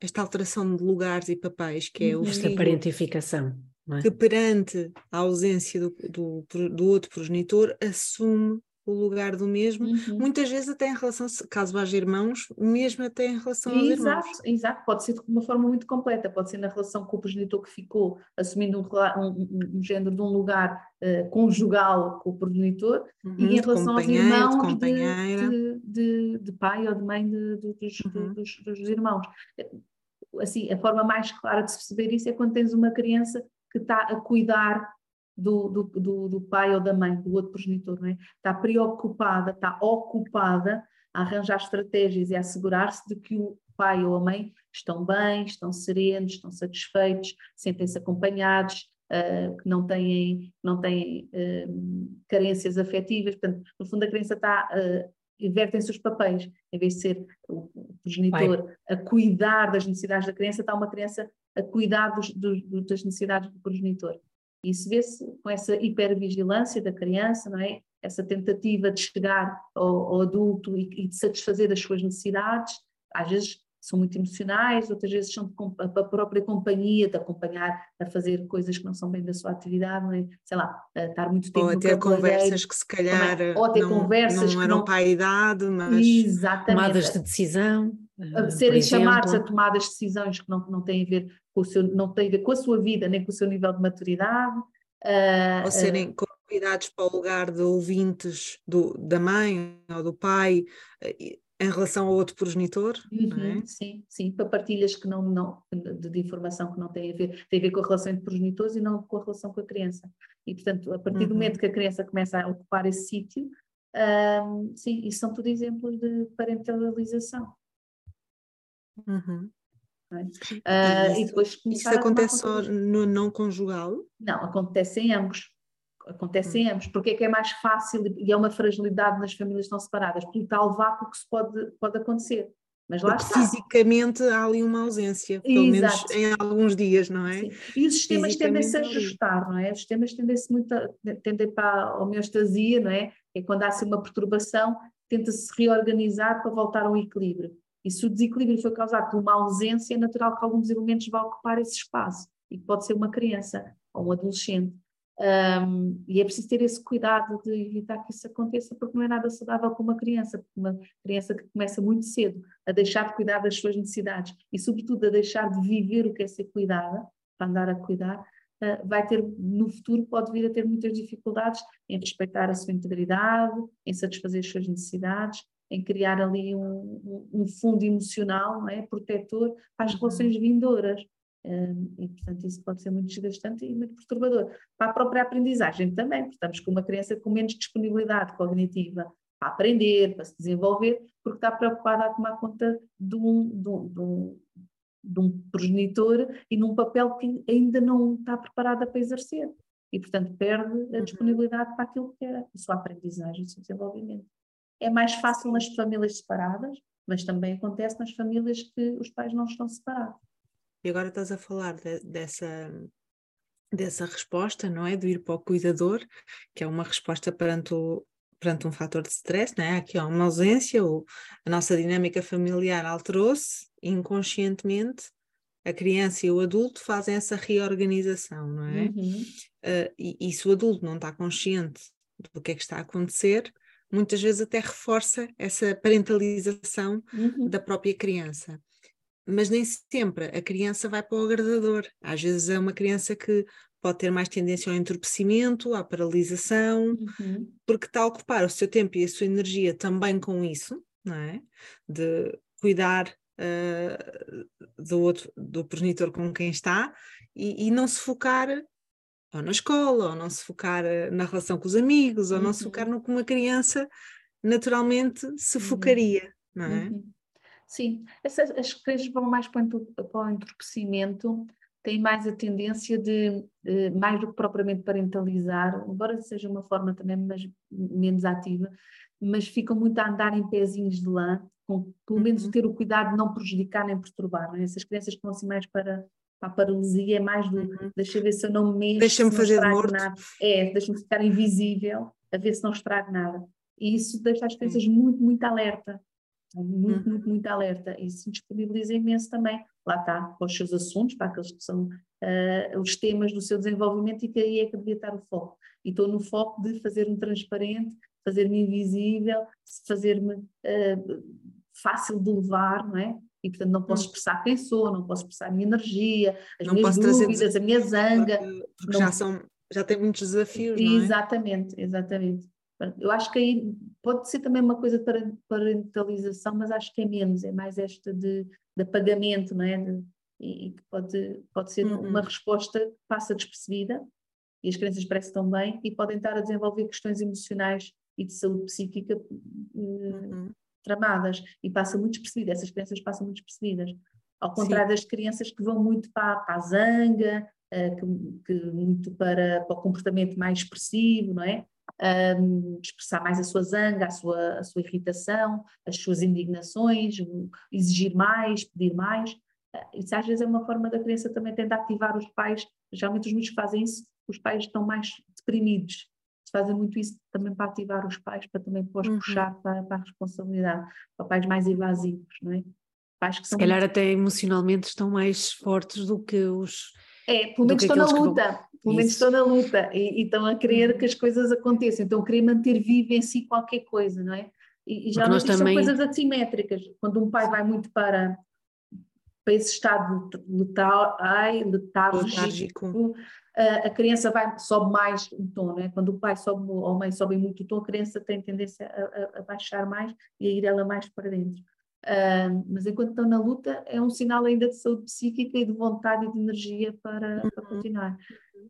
[SPEAKER 1] esta alteração de lugares e papéis que é o
[SPEAKER 2] Esta parentificação. É?
[SPEAKER 1] Que perante a ausência do, do, do outro progenitor assume o lugar do mesmo, uhum. muitas vezes até em relação, caso haja irmãos, mesmo até em relação aos
[SPEAKER 3] exato,
[SPEAKER 1] irmãos.
[SPEAKER 3] Exato, pode ser de uma forma muito completa, pode ser na relação com o progenitor que ficou, assumindo um, um, um género de um lugar uh, conjugal com o progenitor, uhum, e em relação aos irmãos de, de, de, de, pai ou de mãe dos, uhum. dos, dos irmãos. Assim, a forma mais clara de se perceber isso é quando tens uma criança que está a cuidar do, do, do, do, pai ou da mãe, do outro progenitor, não é? está preocupada, está ocupada a arranjar estratégias e a assegurar-se de que o pai ou a mãe estão bem, estão serenos, estão satisfeitos, sentem-se acompanhados, uh, que não têm, não têm uh, carências afetivas. Portanto, no fundo, a criança está. Uh, invertem-se os papéis, em vez de ser o progenitor pai. a cuidar das necessidades da criança, está uma criança a cuidar dos, dos, das necessidades do progenitor. Isso vê-se com essa hipervigilância da criança, não é? Essa tentativa de chegar ao, ao adulto e, e, de satisfazer as suas necessidades, às vezes são muito emocionais, outras vezes são a própria companhia de acompanhar a fazer coisas que não são bem da sua atividade, não é? sei lá, estar muito tempo
[SPEAKER 1] ou a ter conversas que se calhar ou ter não, conversas não eram não... para a idade, mas
[SPEAKER 2] Exatamente. tomadas de decisão.
[SPEAKER 3] Uh, serem chamados a tomadas de decisões que não, não têm a ver com o seu, não tem a ver com a sua vida, nem com o seu nível de maturidade.
[SPEAKER 1] Uh, ou serem uh, convidados para o lugar de ouvintes do, da mãe ou do pai, em relação ao outro progenitor, uhum,
[SPEAKER 3] é? Sim, sim, para partilhas que não, não de, de, informação que não têm a ver, tem a ver com a relação entre progenitores e não com a relação com a criança. E, portanto, a partir uhum. do momento que a criança começa a ocupar esse sítio, um, sim, isso são tudo exemplos de parentalização.
[SPEAKER 1] Uhum. É? Uh, isso, e depois isso acontece só no não conjugal?
[SPEAKER 3] Não, acontece em ambos acontece em ambos. Porque é que é mais fácil e é uma fragilidade nas famílias que estão separadas? Pelo tal vácuo que se pode, pode acontecer. Mas lá Porque está.
[SPEAKER 1] fisicamente há ali uma ausência, pelo Exato. menos em alguns dias, não é? Sim.
[SPEAKER 3] E os sistemas tendem-se a ajustar, não é? Os sistemas tendem-se muito a, tendem para a homeostasia, não é? É quando há assim uma perturbação, tenta-se reorganizar para voltar ao equilíbrio. E se o desequilíbrio foi causado por uma ausência, é natural que alguns elementos vão ocupar esse espaço. E pode ser uma criança ou um adolescente. Um, e é preciso ter esse cuidado de evitar que isso aconteça, porque não é nada saudável para uma criança, uma criança que começa muito cedo a deixar de cuidar das suas necessidades e, sobretudo, a deixar de viver o que é ser cuidada, para andar a cuidar, uh, vai ter, no futuro, pode vir a ter muitas dificuldades em respeitar a sua integridade, em satisfazer as suas necessidades, em criar ali um, um fundo emocional, não é? protetor as uhum. relações vindouras e, portanto, isso pode ser muito desgastante e muito perturbador. Para a própria aprendizagem também, porque estamos com uma criança com menos disponibilidade cognitiva para aprender, para se desenvolver, porque está preocupada a tomar conta de um, de um, de um, de um progenitor e num papel que ainda não está preparada para exercer. E, portanto, perde a uhum. disponibilidade para aquilo que é a sua aprendizagem, o seu desenvolvimento. É mais fácil nas famílias separadas, mas também acontece nas famílias que os pais não estão separados.
[SPEAKER 1] E agora estás a falar de, dessa, dessa resposta, não é? Do ir para o cuidador, que é uma resposta perante, o, perante um fator de stress, não é? Aqui há uma ausência, ou a nossa dinâmica familiar alterou-se inconscientemente, a criança e o adulto fazem essa reorganização, não é? Uhum. Uh, e, e se o adulto não está consciente do que é que está a acontecer, muitas vezes até reforça essa parentalização uhum. da própria criança mas nem sempre a criança vai para o agradador. Às vezes é uma criança que pode ter mais tendência ao entorpecimento, à paralisação, uhum. porque está a ocupar o seu tempo e a sua energia também com isso, não é? De cuidar uh, do outro, do progenitor com quem está e, e, não se focar ou na escola, ou não se focar ah, na relação com os amigos, ou uhum. não se focar uhum. no que uma criança naturalmente se uhum. focaria, não é? Uhum.
[SPEAKER 3] Sim, Essas, as crianças vão mais para o entorpecimento, têm mais a tendência de, de, mais do que propriamente parentalizar, embora seja uma forma também mas, menos ativa, mas ficam muito a andar em pezinhos de lã, com pelo menos uhum. ter o cuidado de não prejudicar nem perturbar. Não é? Essas crianças que vão assim mais para, para a paralisia, é mais do uhum. deixa ver se eu não me mexo,
[SPEAKER 1] deixa-me fazer de morto.
[SPEAKER 3] nada. É, deixa-me ficar invisível, a ver se não estrago nada. E isso deixa as crianças muito, muito alerta muito, uhum. muito, muito alerta. E se disponibiliza imenso também, lá está, para os seus assuntos, para aqueles que são uh, os temas do seu desenvolvimento e que aí é que devia estar o foco. E estou no foco de fazer-me transparente, fazer-me invisível, fazer-me uh, fácil de levar, não é? E, portanto, não posso hum. expressar quem sou, não posso expressar a minha energia, as não minhas dúvidas, a minha zanga.
[SPEAKER 1] Porque não... já, são, já tem muitos desafios,
[SPEAKER 3] não é? Exatamente, exatamente. Eu acho que aí pode ser também uma coisa de parentalização, mas acho que é menos, é mais esta de, de apagamento, não é? De, e que pode, pode ser uhum. uma resposta que passa despercebida e as crianças parecem tão bem e podem estar a desenvolver questões emocionais e de saúde psíquica eh, uhum. Tramadas e passa muito despercebida, essas crianças passam muito despercebidas. Ao contrário Sim. das crianças que vão muito para, para a zanga, uh, que, que, muito para, para o comportamento mais expressivo, não é? um, expressar mais a sua zanga, a sua, a sua irritação, as suas indignações, exigir mais, pedir mais. Uh, isso às vezes é uma forma da criança também tentar ativar os pais. Geralmente os miúdos fazem isso, os pais estão mais deprimidos. Fazem muito isso também para ativar os pais, para também depois uhum. puxar para, para, a responsabilidade, para pais mais evasivos, não é?
[SPEAKER 2] Pais que Se calhar muito... até emocionalmente estão mais fortes do que os
[SPEAKER 3] é, pelo menos estão na luta, vão... pelo menos estão na luta e, e, estão a querer que as coisas aconteçam, estão a querer manter vivo em si qualquer coisa, não é? E, e já não também... são coisas assimétricas. Quando um pai vai muito para, para esse estado letal, ai, letárgico, a criança vai, sobe mais o tom, não é? Quando o pai sobe ou a mãe sobe muito o tom, a criança tem tendência a, a, a baixar mais e a ir ela mais para dentro. Uh, mas enquanto estão na luta, é um sinal ainda de saúde psíquica e de vontade e de energia para, para uhum. continuar.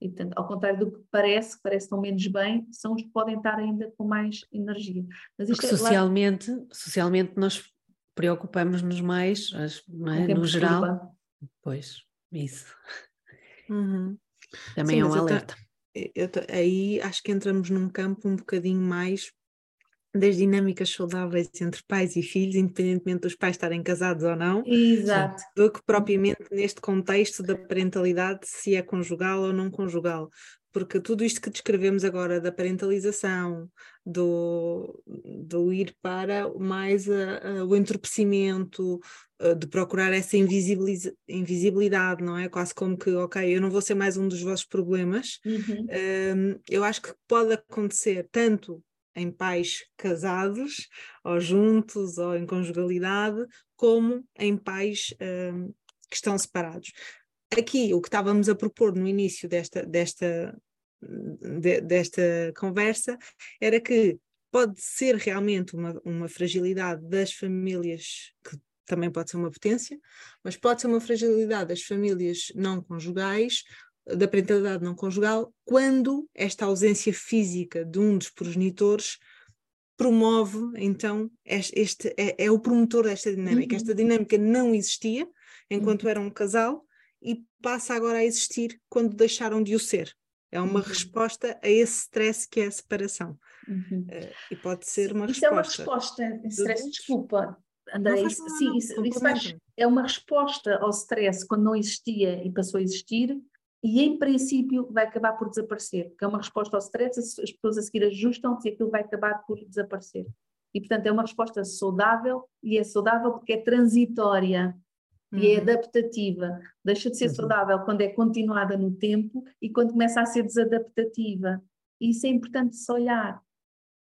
[SPEAKER 3] E, portanto, ao contrário do que parece, que parece que estão menos bem, são os que podem estar ainda com mais energia.
[SPEAKER 2] Mas Porque é, socialmente, lá... socialmente nós preocupamos-nos mais, é? no geral. Pois, isso.
[SPEAKER 1] Uhum.
[SPEAKER 2] Também Sim, é um alerta.
[SPEAKER 1] Eu, eu, aí acho que entramos num campo um bocadinho mais das dinâmicas saudáveis entre pais e filhos, independentemente dos pais estarem casados ou não,
[SPEAKER 3] Exato.
[SPEAKER 1] do que propriamente neste contexto da parentalidade, se é conjugal ou não conjugal. Porque tudo isto que descrevemos agora da parentalização, do, do ir para mais a, a, o entorpecimento, de procurar essa invisibilidade, não é? Quase como que, ok, eu não vou ser mais um dos vossos problemas.
[SPEAKER 3] Uhum.
[SPEAKER 1] Um, eu acho que pode acontecer tanto em pais casados, ou juntos, ou em conjugalidade, como em pais um, que estão separados. Aqui, o que estávamos a propor no início desta, desta, de, desta conversa era que pode ser realmente uma, uma fragilidade das famílias, que também pode ser uma potência, mas pode ser uma fragilidade das famílias não conjugais da parentalidade não conjugal quando esta ausência física de um dos progenitores promove, então, este, este é, é, o promotor desta dinâmica. Uhum. Esta dinâmica não existia enquanto uhum. eram um casal e passa agora a existir quando deixaram de o ser. É uma uhum. resposta a esse stress que é a separação.
[SPEAKER 3] Uhum.
[SPEAKER 1] Uh, e pode ser uma
[SPEAKER 3] isso
[SPEAKER 1] resposta. Isso
[SPEAKER 3] é uma resposta, stress, desculpa, André, isso, sim, isso, isso faz, é uma resposta ao stress quando não existia e passou a existir, e em princípio vai acabar por desaparecer, porque é uma resposta ao stress, as pessoas a seguir ajustam-se e aquilo vai acabar por desaparecer. E portanto é uma resposta saudável e é saudável porque é transitória uhum. e é uhum. adaptativa. Deixa de ser uhum. saudável quando é continuada no tempo e quando começa a ser desadaptativa. E isso é importante se olhar.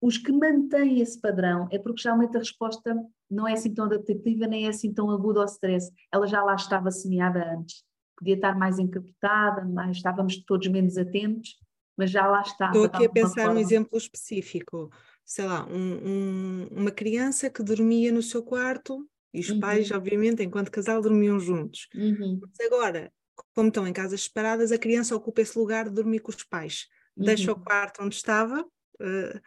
[SPEAKER 3] Os que mantêm esse padrão é porque geralmente a resposta não é assim tão adaptativa nem é assim tão aguda ao stress. Ela já lá estava semeada antes podia estar mais encapotada, mais, estávamos todos menos atentos, mas já lá está.
[SPEAKER 1] Estou aqui a pensar forma. um exemplo específico, sei lá, um, um, uma criança que dormia no seu quarto e os uhum. pais, obviamente, enquanto casal, dormiam juntos.
[SPEAKER 3] Uhum.
[SPEAKER 1] Mas agora, como estão em casas separadas, a criança ocupa esse lugar de dormir com os pais. Uhum. Deixa o quarto onde estava, uh,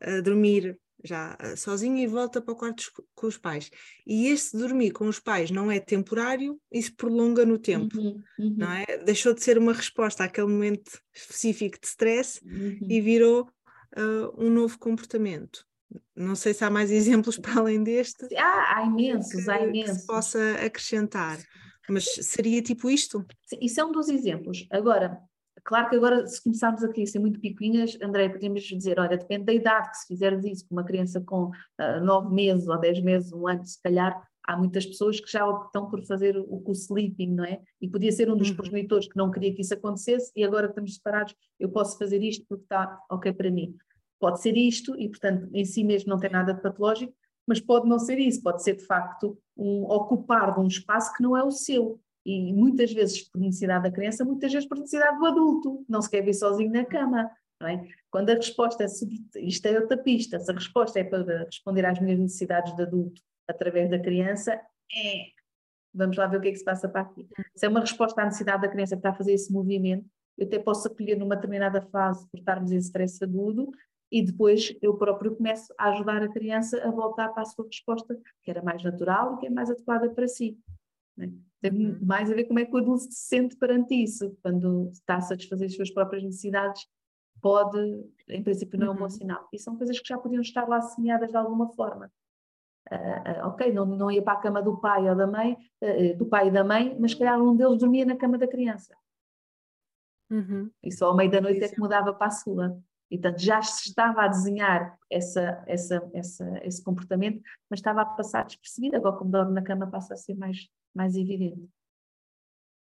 [SPEAKER 1] a dormir já uh, sozinho e volta para o quarto com os pais. E este dormir com os pais não é temporário, isso prolonga no tempo,
[SPEAKER 3] uhum, uhum.
[SPEAKER 1] não é? Deixou de ser uma resposta àquele momento específico de stress
[SPEAKER 3] uhum.
[SPEAKER 1] e virou uh, um novo comportamento. Não sei se há mais exemplos para além deste.
[SPEAKER 3] Ah, há imensos,
[SPEAKER 1] que,
[SPEAKER 3] há imensos.
[SPEAKER 1] Que se possa acrescentar. Mas seria tipo isto?
[SPEAKER 3] Isso é um dos exemplos. Agora, Claro que agora, se começarmos aqui a ser muito picuinhas, André, podemos dizer, olha, depende da idade, que se fizeres isso com uma criança com uh, nove meses ou dez meses, um ano, se calhar, há muitas pessoas que já optam por fazer o, o sleeping, não é? E podia ser um dos uhum. progenitores que não queria que isso acontecesse e agora estamos separados, eu posso fazer isto porque está ok para mim. Pode ser isto e, portanto, em si mesmo não tem nada de patológico, mas pode não ser isso, pode ser de facto um ocupar de um espaço que não é o seu e muitas vezes por necessidade da criança, muitas vezes por necessidade do adulto, não se quer ver sozinho na cama. É? Quando a resposta, é, isto é outra pista, se a resposta é para responder às minhas necessidades de adulto através da criança, é. Vamos lá ver o que é que se passa para aqui. Se é uma resposta à necessidade da criança para fazer esse movimento, eu até posso acolher numa determinada fase por estarmos em stress agudo e depois eu próprio começo a ajudar a criança a voltar para a sua resposta, que era mais natural e que é mais adequada para si. É? Tem uhum. mais a ver como é que o adulto se sente perante isso. Quando está a satisfazer as suas próprias necessidades, pode, em princípio, não é um bom uhum. sinal. E são coisas que já podiam estar lá semeadas de alguma forma. Uh, uh, ok, não, não ia para a cama do pai ou da mãe, uh, do pai e da mãe, mas calhar um deles dormia na cama da criança.
[SPEAKER 1] Uhum.
[SPEAKER 3] E só ao meio da noite é que mudava para a sua. E, portanto, já se estava a desenhar essa, essa, essa, esse comportamento, mas estava a passar despercebido. Agora, como dorme na cama, passa a ser mais, mais evidente.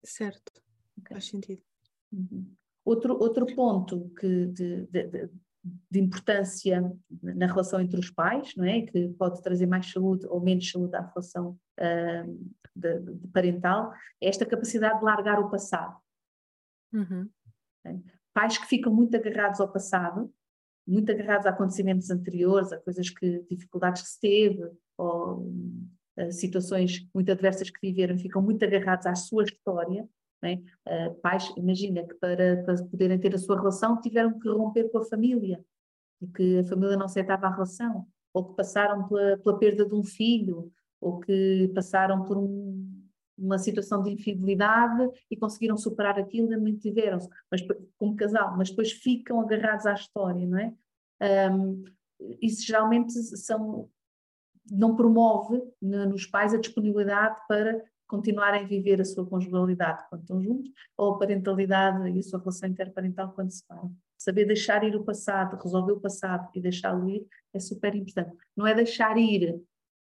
[SPEAKER 1] Certo, okay. faz sentido.
[SPEAKER 3] Uhum. Outro, outro ponto que de, de, de, de, importância na relação entre os pais, não é? que pode trazer mais saúde ou menos saúde à relação uh, de, parental, é esta capacidade de largar o passado.
[SPEAKER 1] Uhum.
[SPEAKER 3] Pais que ficam muito agarrados ao passado, muito agarrados a acontecimentos anteriores, a coisas que, dificuldades que se teve, ou uh, situações muito adversas que viveram, ficam muito agarrados à sua história. Né? Uh, pais, imagina que para, para poderem ter a sua relação tiveram que romper com a família, e que a família não aceitava a relação, ou que passaram pela, pela perda de um filho, ou que passaram por um, uma situação de infidelidade e conseguiram superar aquilo e mantiveram-se, como casal, mas depois ficam agarrados à história, não é? Um, isso geralmente são, não promove nos pais a disponibilidade para continuarem a viver a sua conjugalidade quando estão juntos, ou a parentalidade e a sua relação interparental quando se separam. Saber deixar ir o passado, resolver o passado e deixá-lo ir é super importante. Não é deixar ir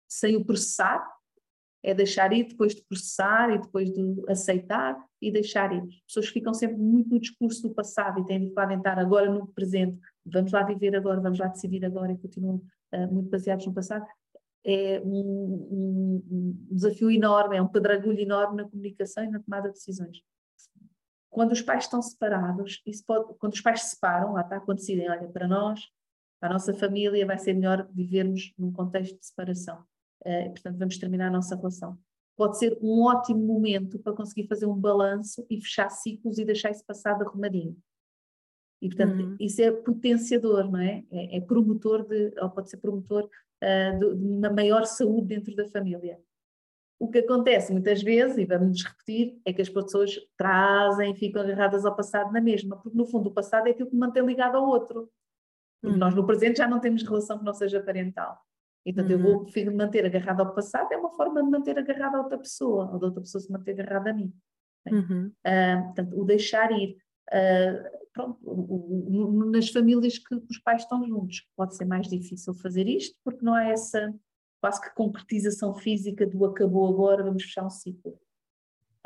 [SPEAKER 3] sem o processar, é deixar ir depois de processar e depois de aceitar e deixar ir. As pessoas ficam sempre muito no discurso do passado e têm de estar agora no presente, vamos lá viver agora, vamos lá decidir agora e continuam uh, muito baseados no passado. É um, um, desafio enorme, é um pedregulho enorme na comunicação e na tomada de decisões. Quando os pais estão separados, pode, quando os pais se separam, lá está, quando decidem, olha, para nós, para a nossa família, vai ser melhor vivermos num contexto de separação uh, portanto vamos terminar a nossa relação. Pode ser um ótimo momento para conseguir fazer um balanço e fechar ciclos e deixar isso passar de arrumadinho. E, portanto, uhum. isso é potenciador, não é? é? É, promotor de, ou pode ser promotor uh, de, de, uma maior saúde dentro da família. O que acontece muitas vezes, e vamos repetir, é que as pessoas trazem e ficam agarradas ao passado na mesma, porque no fundo o passado é aquilo que mantém ligado ao outro. Porque uhum. nós no presente já não temos relação que não seja parental. Então, uhum. eu vou me manter agarrado ao passado, é uma forma de manter agarrado a outra pessoa, ou da outra pessoa se manter agarrada a mim. Uhum. Uh, portanto, o deixar ir. Uh, pronto, o, o, nas famílias que os pais estão juntos, pode ser mais difícil fazer isto, porque não há essa quase que concretização física do acabou agora, vamos fechar um ciclo.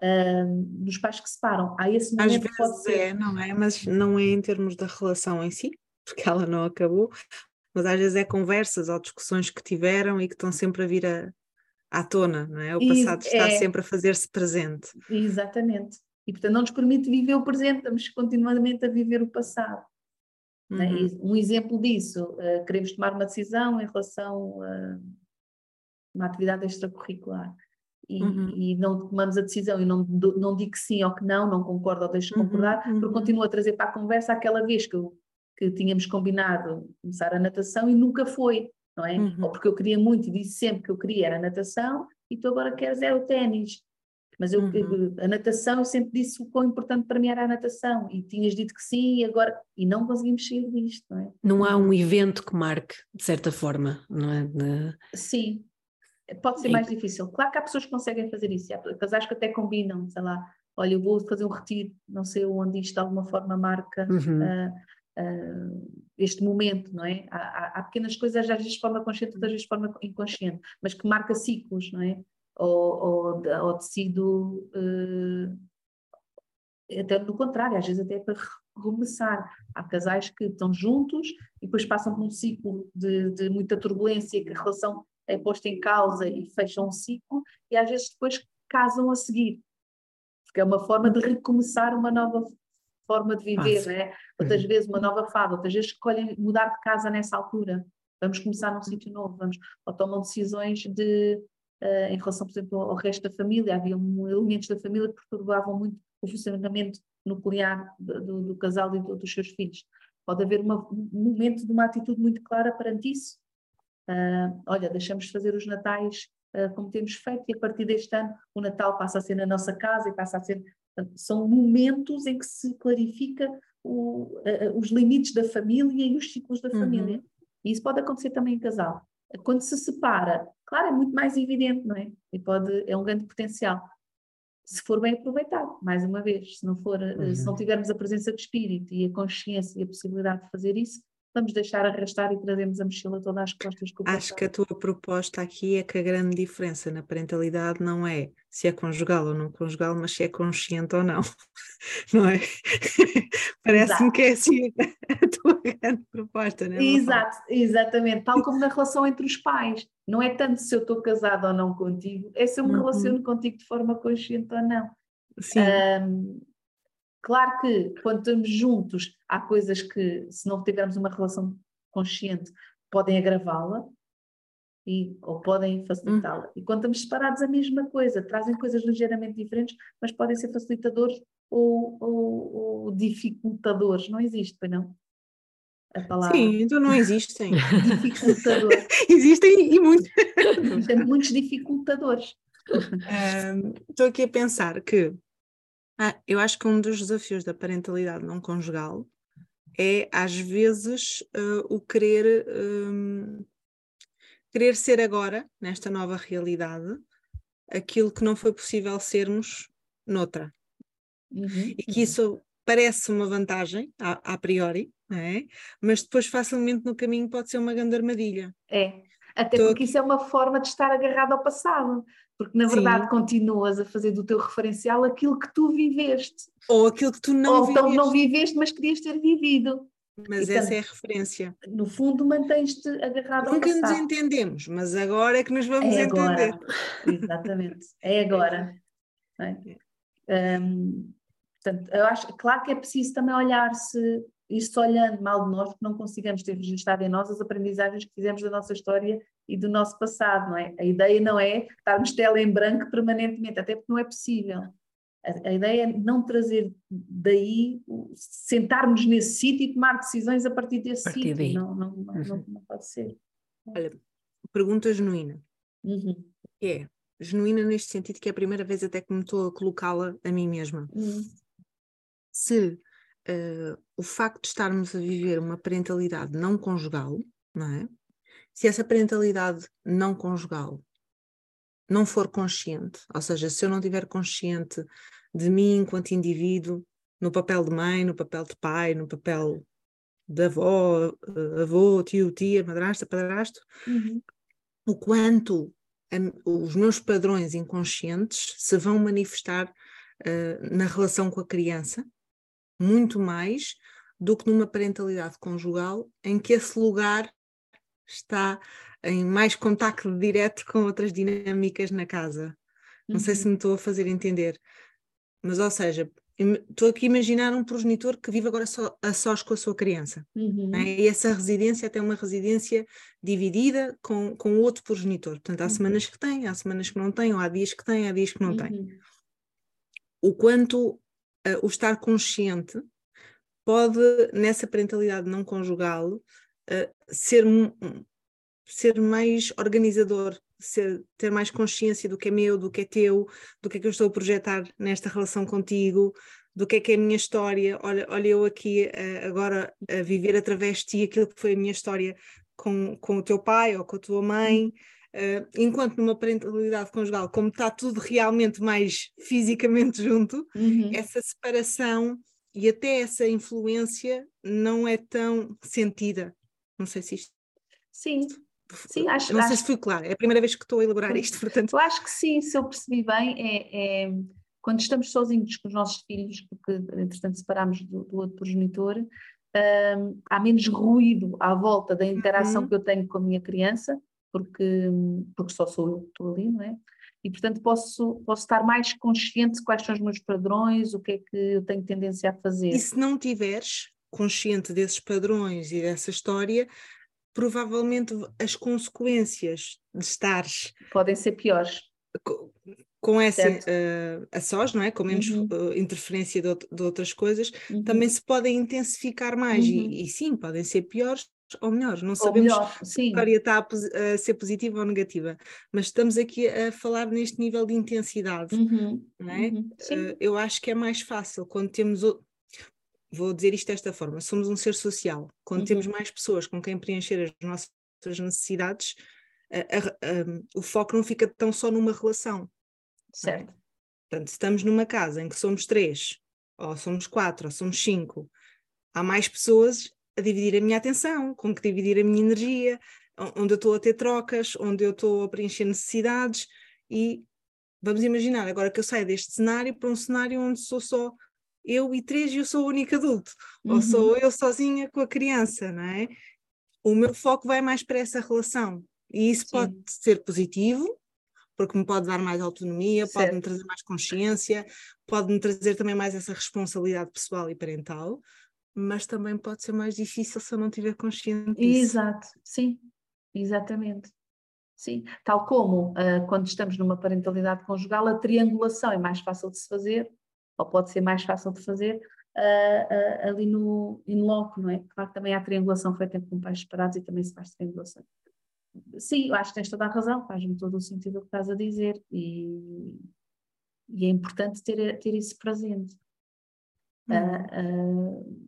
[SPEAKER 3] Uh, nos pais que separam, há esse momento
[SPEAKER 1] Às vezes
[SPEAKER 3] pode ser.
[SPEAKER 1] É, não é? Mas não é em termos da relação em si, porque ela não acabou, mas às vezes é conversas ou discussões que tiveram e que estão sempre a vir a, à tona, não é? O passado e, está é, sempre a fazer-se presente.
[SPEAKER 3] Exatamente. E portanto não nos permite viver o presente, estamos continuamente a viver o passado. É? Uhum. Um exemplo disso, uh, queremos tomar uma decisão em relação a uma atividade extracurricular. E, uhum. e, não tomamos a decisão e não, não digo que sim ou que não, não concordo ou deixo de uhum, concordar, uhum. porque continuo a trazer para a conversa aquela vez que eu que tínhamos combinado começar a natação e nunca foi, não é? Uhum. Ou porque eu queria muito e disse sempre que eu queria era a natação e tu agora queres é o ténis. Mas eu, uhum. a natação, eu sempre disse o quão importante para mim era a natação e tinhas dito que sim e agora, e não conseguimos sair disto, não é?
[SPEAKER 2] Não há um evento que marque, de certa forma, não é? De...
[SPEAKER 3] Sim, pode ser mais difícil. Claro que há pessoas que conseguem fazer isso, há casais que até combinam, sei lá, olha, eu vou fazer um retiro, não sei onde isto de alguma forma marca uhum. uh, uh, este momento, não é? Há, há, pequenas coisas, às vezes de forma consciente, outras vezes de forma inconsciente, mas que marca ciclos, não é? Ou, ou, ou uh, até no contrário, às vezes até para recomeçar. Há casais que estão juntos e depois passam por um ciclo de, de muita turbulência, que a relação é posta em causa e fecham um ciclo, e às vezes depois casam a seguir. Porque é uma forma de recomeçar uma nova forma de viver, ah, né? outras uhum. vezes uma nova fada, outras vezes escolhem mudar de casa nessa altura, vamos começar num sítio novo, vamos, ou tomam decisões de, uh, em relação, por exemplo, ao resto da família, havia um, elementos da família que perturbavam muito o funcionamento nuclear do, do, do casal e do, dos seus filhos. Pode haver uma, um momento de uma atitude muito clara perante isso. Uh, olha, deixamos de fazer os natais uh, como temos feito e a partir deste ano o Natal passa a ser na nossa casa e passa a ser são momentos em que se clarifica o, uh, os limites da família e os ciclos da uhum. família. E isso pode acontecer também em casal. Quando se separa, claro, é muito mais evidente, não é? E pode, é um grande potencial. Se for bem aproveitado, mais uma vez, se não for, uhum. se não tivermos a presença de espírito e a consciência e a possibilidade de fazer isso, vamos deixar arrastar e trazemos a mochila toda às costas.
[SPEAKER 1] Acho que a tua proposta aqui é que a grande diferença na parentalidade não é se é conjugal ou não conjugal, mas se é consciente ou não, não é? Parece-me que é assim a tua grande proposta, não é?
[SPEAKER 3] Exato, exatamente, tal como na relação entre os pais. Não é tanto se eu estou casada ou não contigo, é se eu me uhum. relaciono contigo de forma consciente ou não. Sim. Um, Claro que quando estamos juntos, há coisas que, se não tivermos uma relação consciente, podem agravá-la e, ou podem facilitá-la. Hum. E quando estamos separados, a mesma coisa, trazem coisas ligeiramente diferentes, mas podem ser facilitadores ou, ou, ou dificultadores. Não existe, pois não?
[SPEAKER 1] A palavra. Sim, então não existem.
[SPEAKER 3] Dificultadores.
[SPEAKER 1] existem e muitos.
[SPEAKER 3] Tem muitos dificultadores.
[SPEAKER 1] Estou um, aqui a pensar que ah, eu acho que um dos desafios da parentalidade não conjugal é, às vezes, uh, o querer, um, querer ser agora, nesta nova realidade, aquilo que não foi possível sermos noutra. Uhum, e que uhum. isso parece uma vantagem, a, a priori, é? mas depois facilmente no caminho pode ser uma grande armadilha.
[SPEAKER 3] É, até porque isso é uma forma de estar agarrado ao passado, porque na verdade Sim. continuas a fazer do teu referencial aquilo que tu viveste.
[SPEAKER 1] Ou aquilo que tu não
[SPEAKER 3] Ou
[SPEAKER 1] viveste. Ou
[SPEAKER 3] não viveste, mas querias ter vivido.
[SPEAKER 1] Mas essa é a referência.
[SPEAKER 3] No fundo, mantens-te agarrado
[SPEAKER 1] Nunca
[SPEAKER 3] ao
[SPEAKER 1] nos entendemos, mas agora é que nos vamos
[SPEAKER 3] é
[SPEAKER 1] entender.
[SPEAKER 3] Exatamente, é agora. É? Um, portanto, eu acho, claro que é preciso também olhar-se, ir-se olhando mal de nós, que não consigamos ter registrado em nós as aprendizagens que fizemos da nossa história e do nosso passado, não é? A ideia não é estarmos tela em branco permanentemente, até porque não é possível. A, a ideia é não trazer daí, sentarmos nesse sítio e tomar decisões a partir desse sítio. Não, não, não, uhum. não, não, pode ser.
[SPEAKER 1] Olha, pergunta genuína.
[SPEAKER 3] Uhum.
[SPEAKER 1] É, genuína neste sentido que é a primeira vez até que me estou a colocá-la a mim mesma.
[SPEAKER 3] Uhum.
[SPEAKER 1] Se uh, o facto de estarmos a viver uma parentalidade não conjugal, não é? Se essa parentalidade não conjugal não for consciente, ou seja, se eu não tiver consciente de mim enquanto indivíduo, no papel de mãe, no papel de pai, no papel de avó, eh, avô, tio, tia, madrasta, padrasto,
[SPEAKER 3] uhum.
[SPEAKER 1] o quanto os meus padrões inconscientes se vão manifestar uh, na relação com a criança, muito mais do que numa parentalidade conjugal, em que esse lugar está em mais contacto direto com outras dinâmicas na casa. Não uhum. sei se uhum. me estou a fazer entender, mas ou seja, estou aqui a imaginar um progenitor que vive agora só, a sós com a sua criança.
[SPEAKER 3] Uhum.
[SPEAKER 1] Né? E essa residência tem uma residência dividida com, com outro progenitor. Portanto, há uhum. semanas que tem, há semanas que não tem, ou há dias que tem, há dias que não uhum. tem. O quanto uh, o estar consciente pode, nessa parentalidade não conjugal, uh, ser, ser mais organizador, ser, ter mais consciência do que é meu, do que é teu, do que é que eu estou a projetar nesta relação contigo, do que é que é a minha história. Olha, olha eu aqui uh, agora a viver através de ti aquilo que foi a minha história com, com o teu pai ou com a tua mãe. Uh, enquanto numa parentalidade conjugal, como está tudo realmente mais fisicamente junto,
[SPEAKER 3] uhum.
[SPEAKER 1] essa separação e até essa influência não é tão sentida. Não sei se isto.
[SPEAKER 3] Sim, Sim, acho,
[SPEAKER 1] não
[SPEAKER 3] acho...
[SPEAKER 1] sei se fui clara, é a primeira vez que estou a elaborar isto, portanto.
[SPEAKER 3] Eu acho que sim, se eu percebi bem, é, é quando estamos sozinhos com os nossos filhos, porque entretanto separamos do, do outro progenitor, um, há menos ruído à volta da interação uhum. que eu tenho com a minha criança, porque, porque só sou eu que estou ali, não é? E portanto posso, posso estar mais consciente de quais são os meus padrões, o que é que eu tenho tendência a fazer.
[SPEAKER 1] E se não tiveres consciente desses padrões e dessa história, provavelmente as consequências de estares.
[SPEAKER 3] Podem ser piores.
[SPEAKER 1] Com, com essa uh, a sós, não é? Com menos uhum. uh, interferência de, de, outras coisas, uhum. também se podem intensificar mais. Uhum. E, e, sim, podem ser piores ou melhores. Não ou sabemos melhor, se a história está a, a, ser positiva ou negativa, mas estamos aqui a falar neste nível de intensidade.
[SPEAKER 3] Uhum.
[SPEAKER 1] Não é? Uh, eu acho que é mais fácil quando temos vou dizer isto desta forma: somos um ser social. Quando uhum. temos mais pessoas com quem preencher as nossas necessidades, a, o foco não fica tão só numa relação.
[SPEAKER 3] Certo.
[SPEAKER 1] É? Portanto, se estamos numa casa em que somos três, ou somos quatro, ou somos cinco, há mais pessoas a dividir a minha atenção, com que dividir a minha energia, onde eu estou a ter trocas, onde eu estou a preencher necessidades e vamos imaginar agora que eu saio deste cenário para um cenário onde sou só eu e três e eu sou o único adulto, uhum. ou sou eu sozinha com a criança, não é? O meu foco vai mais para essa relação. E isso Sim. pode ser positivo, porque me pode dar mais autonomia, pode-me trazer mais consciência, pode-me trazer também mais essa responsabilidade pessoal e parental, mas também pode ser mais difícil se eu não tiver consciência
[SPEAKER 3] disso. Exato, sim, exatamente. Sim, tal como uh, quando estamos numa parentalidade conjugal, a triangulação é mais fácil de se fazer, ou pode ser mais fácil de fazer, uh, uh, ali no in loco, não é? Claro que também há triangulação feita com pais separados e também se faz triangulação. Sim, eu acho que tens toda a razão, faz-me todo o sentido o que estás a dizer e, e é importante ter, ter isso presente. Uhum.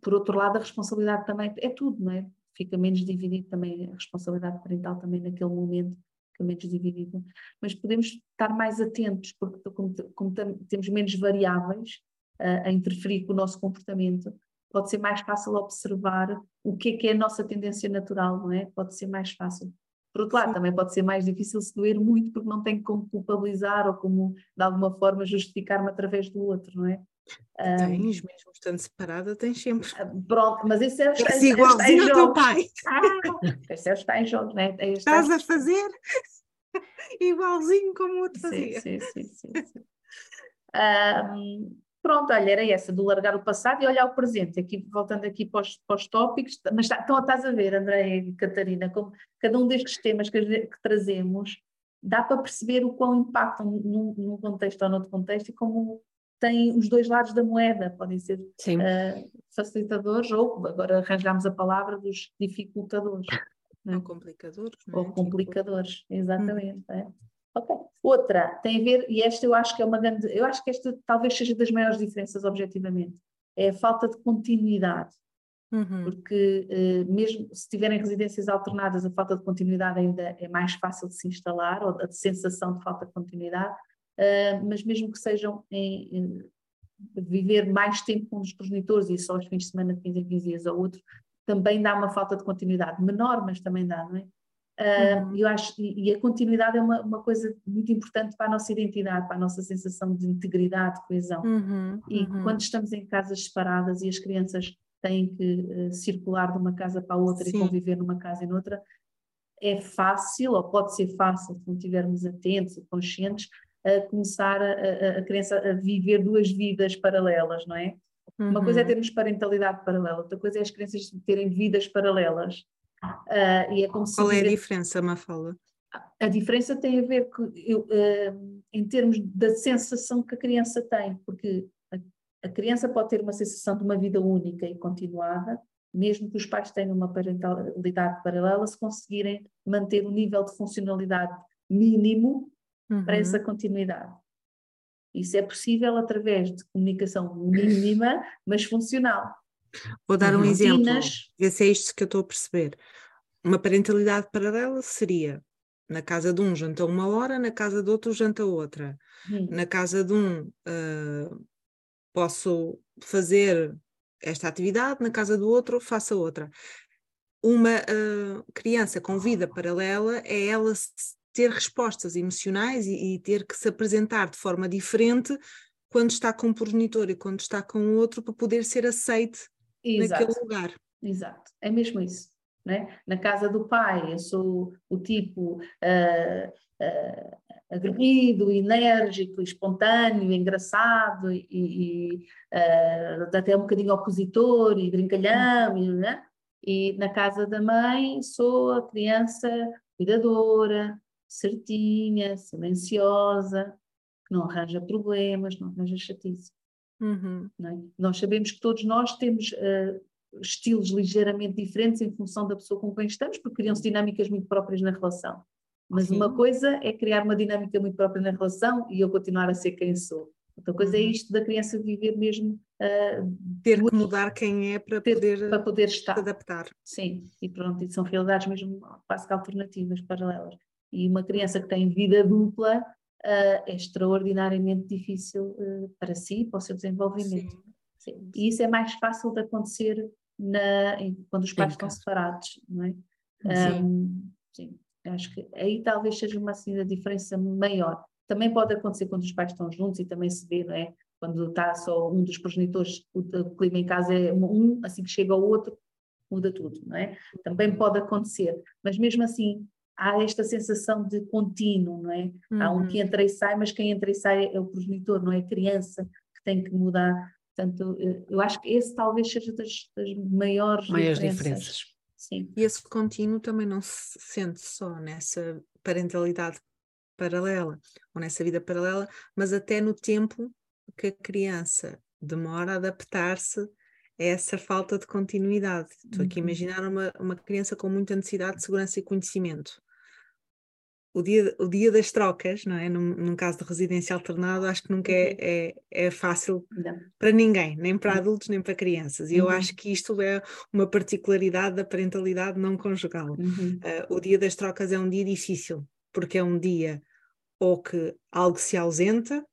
[SPEAKER 3] Por outro lado, a responsabilidade também é tudo, não é? Fica menos dividido também, a responsabilidade parental também naquele momento fica menos dividida. Mas podemos estar mais atentos, porque como, como temos menos variáveis uh, a interferir com o nosso comportamento, pode ser mais fácil observar o que é que é a nossa tendência natural, não é? Pode ser mais fácil. Por outro lado, Sim. também pode ser mais difícil se doer muito porque não tem como culpabilizar ou como, de alguma forma, justificar-me através do outro, não é?
[SPEAKER 1] Tens, mesmo estando separada, tens sempre.
[SPEAKER 3] Ah, pronto, mas esse é o
[SPEAKER 1] está, igualzinho ao teu pai.
[SPEAKER 3] Ah, esse é o está em jogo, não é?
[SPEAKER 1] é Estás a fazer igualzinho como o outro fazia.
[SPEAKER 3] Sim, sim. sim, sim. Um, Pronto, olha, era essa, do largar o passado e olhar o presente, aqui, voltando aqui para os, para os tópicos, mas está, então estás a ver, André e Catarina, como cada um destes temas que, que trazemos dá para perceber o quão impactam num, num, contexto ou noutro contexto e como tem os dois lados da moeda, podem ser uh, facilitadores ou, agora arranjamos a palavra, dos dificultadores.
[SPEAKER 1] Ou complicadores.
[SPEAKER 3] É? Ou complicadores, exatamente. Hum. É. Ok. Outra tem a ver, e esta eu acho que é uma grande, eu acho que esta talvez seja das maiores diferenças objetivamente, é a falta de continuidade. Uhum. Porque uh, mesmo se tiverem residências alternadas, a falta de continuidade ainda é mais fácil de se instalar, ou a sensação de falta de continuidade, uh, mas mesmo que sejam em, em, viver mais tempo com os progenitores e só os fins de semana de 15 em 15 dias ou outro, também dá uma falta de continuidade, menor, mas também dá, não é? Uh, eu acho, e, e a continuidade é uma, uma, coisa muito importante para a nossa identidade, para a nossa sensação de integridade, de coesão. Uhum, e uhum. quando estamos em casas separadas e as crianças têm que uh, circular de uma casa para a outra Sim. e conviver numa casa e noutra, é fácil, ou pode ser fácil, se não estivermos atentos e conscientes, a começar a, a, criança a viver duas vidas paralelas, não é? Uhum. Uma coisa é uhum. termos parentalidade paralela, outra coisa é as crianças terem vidas paralelas.
[SPEAKER 1] Uh, e é como Qual é a diferença, Mafala?
[SPEAKER 3] A diferença tem a ver com, eu, uh, em termos da sensação que a criança tem, porque a, a, criança pode ter uma sensação de uma vida única e continuada, mesmo que os pais tenham uma parentalidade paralela, se conseguirem manter o nível de funcionalidade mínimo uhum. para essa continuidade. Isso é possível através de comunicação mínima, mas funcional.
[SPEAKER 1] Vou dar um exemplo. Esse é isto que eu estou a perceber. Uma parentalidade paralela seria na casa de um janta uma hora, na casa do outro janta outra. Hum. Na casa de um uh, posso fazer esta atividade, na casa do outro faça outra. Uma uh, criança com vida paralela é ela ter respostas emocionais e, e, ter que se apresentar de forma diferente quando está com um progenitor e quando está com o outro para poder ser aceite Exato. naquele lugar.
[SPEAKER 3] Exato, é mesmo isso. Né? Na casa do pai, eu sou o tipo uh, uh, aguerrido, enérgico, espontâneo, engraçado e, e uh, até um bocadinho opositor e brincalhão. Né? e na casa da mãe, sou a criança cuidadora, certinha, silenciosa, que não arranja problemas, não arranja chatice. Uhum. É? Nós sabemos que todos nós temos uh, estilos ligeiramente diferentes em função da pessoa com quem estamos, porque criam-se dinâmicas muito próprias na relação. Mas Sim. uma coisa é criar uma dinâmica muito própria na relação e eu continuar a ser quem sou. Outra coisa é uhum. é isto da criança viver mesmo. Uh,
[SPEAKER 1] ter que mudar quem é para, ter, poder,
[SPEAKER 3] para poder estar.
[SPEAKER 1] adaptar.
[SPEAKER 3] Sim, e pronto, e são realidades mesmo quase que alternativas, paralelas. E uma criança que tem vida dupla uh, é extraordinariamente difícil uh, para si, para o seu desenvolvimento. Sim. Sim. E isso é mais fácil de acontecer na, quando os pais estão separados, não é? Sim. Um, sim. Acho que aí talvez seja uma assim, a diferença maior. Também pode acontecer quando os pais estão juntos e também se vê, não é? Quando está só um dos progenitores, o, o clima em casa é um, assim que chega ao outro, muda tudo, não é? Também pode acontecer, mas mesmo assim há esta sensação de contínuo, não é? Uhum. Há um que uhum. entra e sai, mas quem entra e sai é o progenitor, não é a criança que tem que mudar. Portanto, eu acho que esse talvez seja das, das maiores,
[SPEAKER 2] maiores diferenças. diferenças.
[SPEAKER 3] Sim.
[SPEAKER 1] E esse contínuo também não se sente só nessa parentalidade paralela ou nessa vida paralela, mas até no tempo que a criança demora a adaptar-se a essa falta de continuidade. Estou aqui a uhum. imaginar uma, uma criança com muita necessidade de segurança e conhecimento o dia, o dia das trocas, não é? Num, num caso de residência alternado, acho que nunca é, uhum. é, é fácil não. para ninguém, nem para adultos, nem para crianças. E uhum. eu acho que isto é uma particularidade da parentalidade não conjugal. Uhum. Uh, o dia das trocas é um dia difícil, porque é um dia ou que algo se ausenta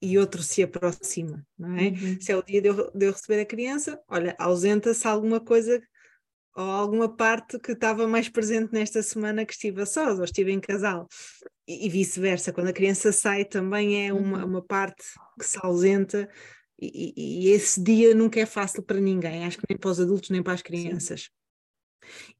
[SPEAKER 1] e outro se aproxima, não é? Uhum. Se é o dia de eu, de eu receber a criança, olha, ausenta-se alguma coisa ou alguma parte que estava mais presente nesta semana que estive a sós ou estive em casal. E, e vice-versa, quando a criança sai também é uma, uhum. uma parte que se ausenta e, e, esse dia nunca é fácil para ninguém, acho que nem para os adultos nem para as crianças.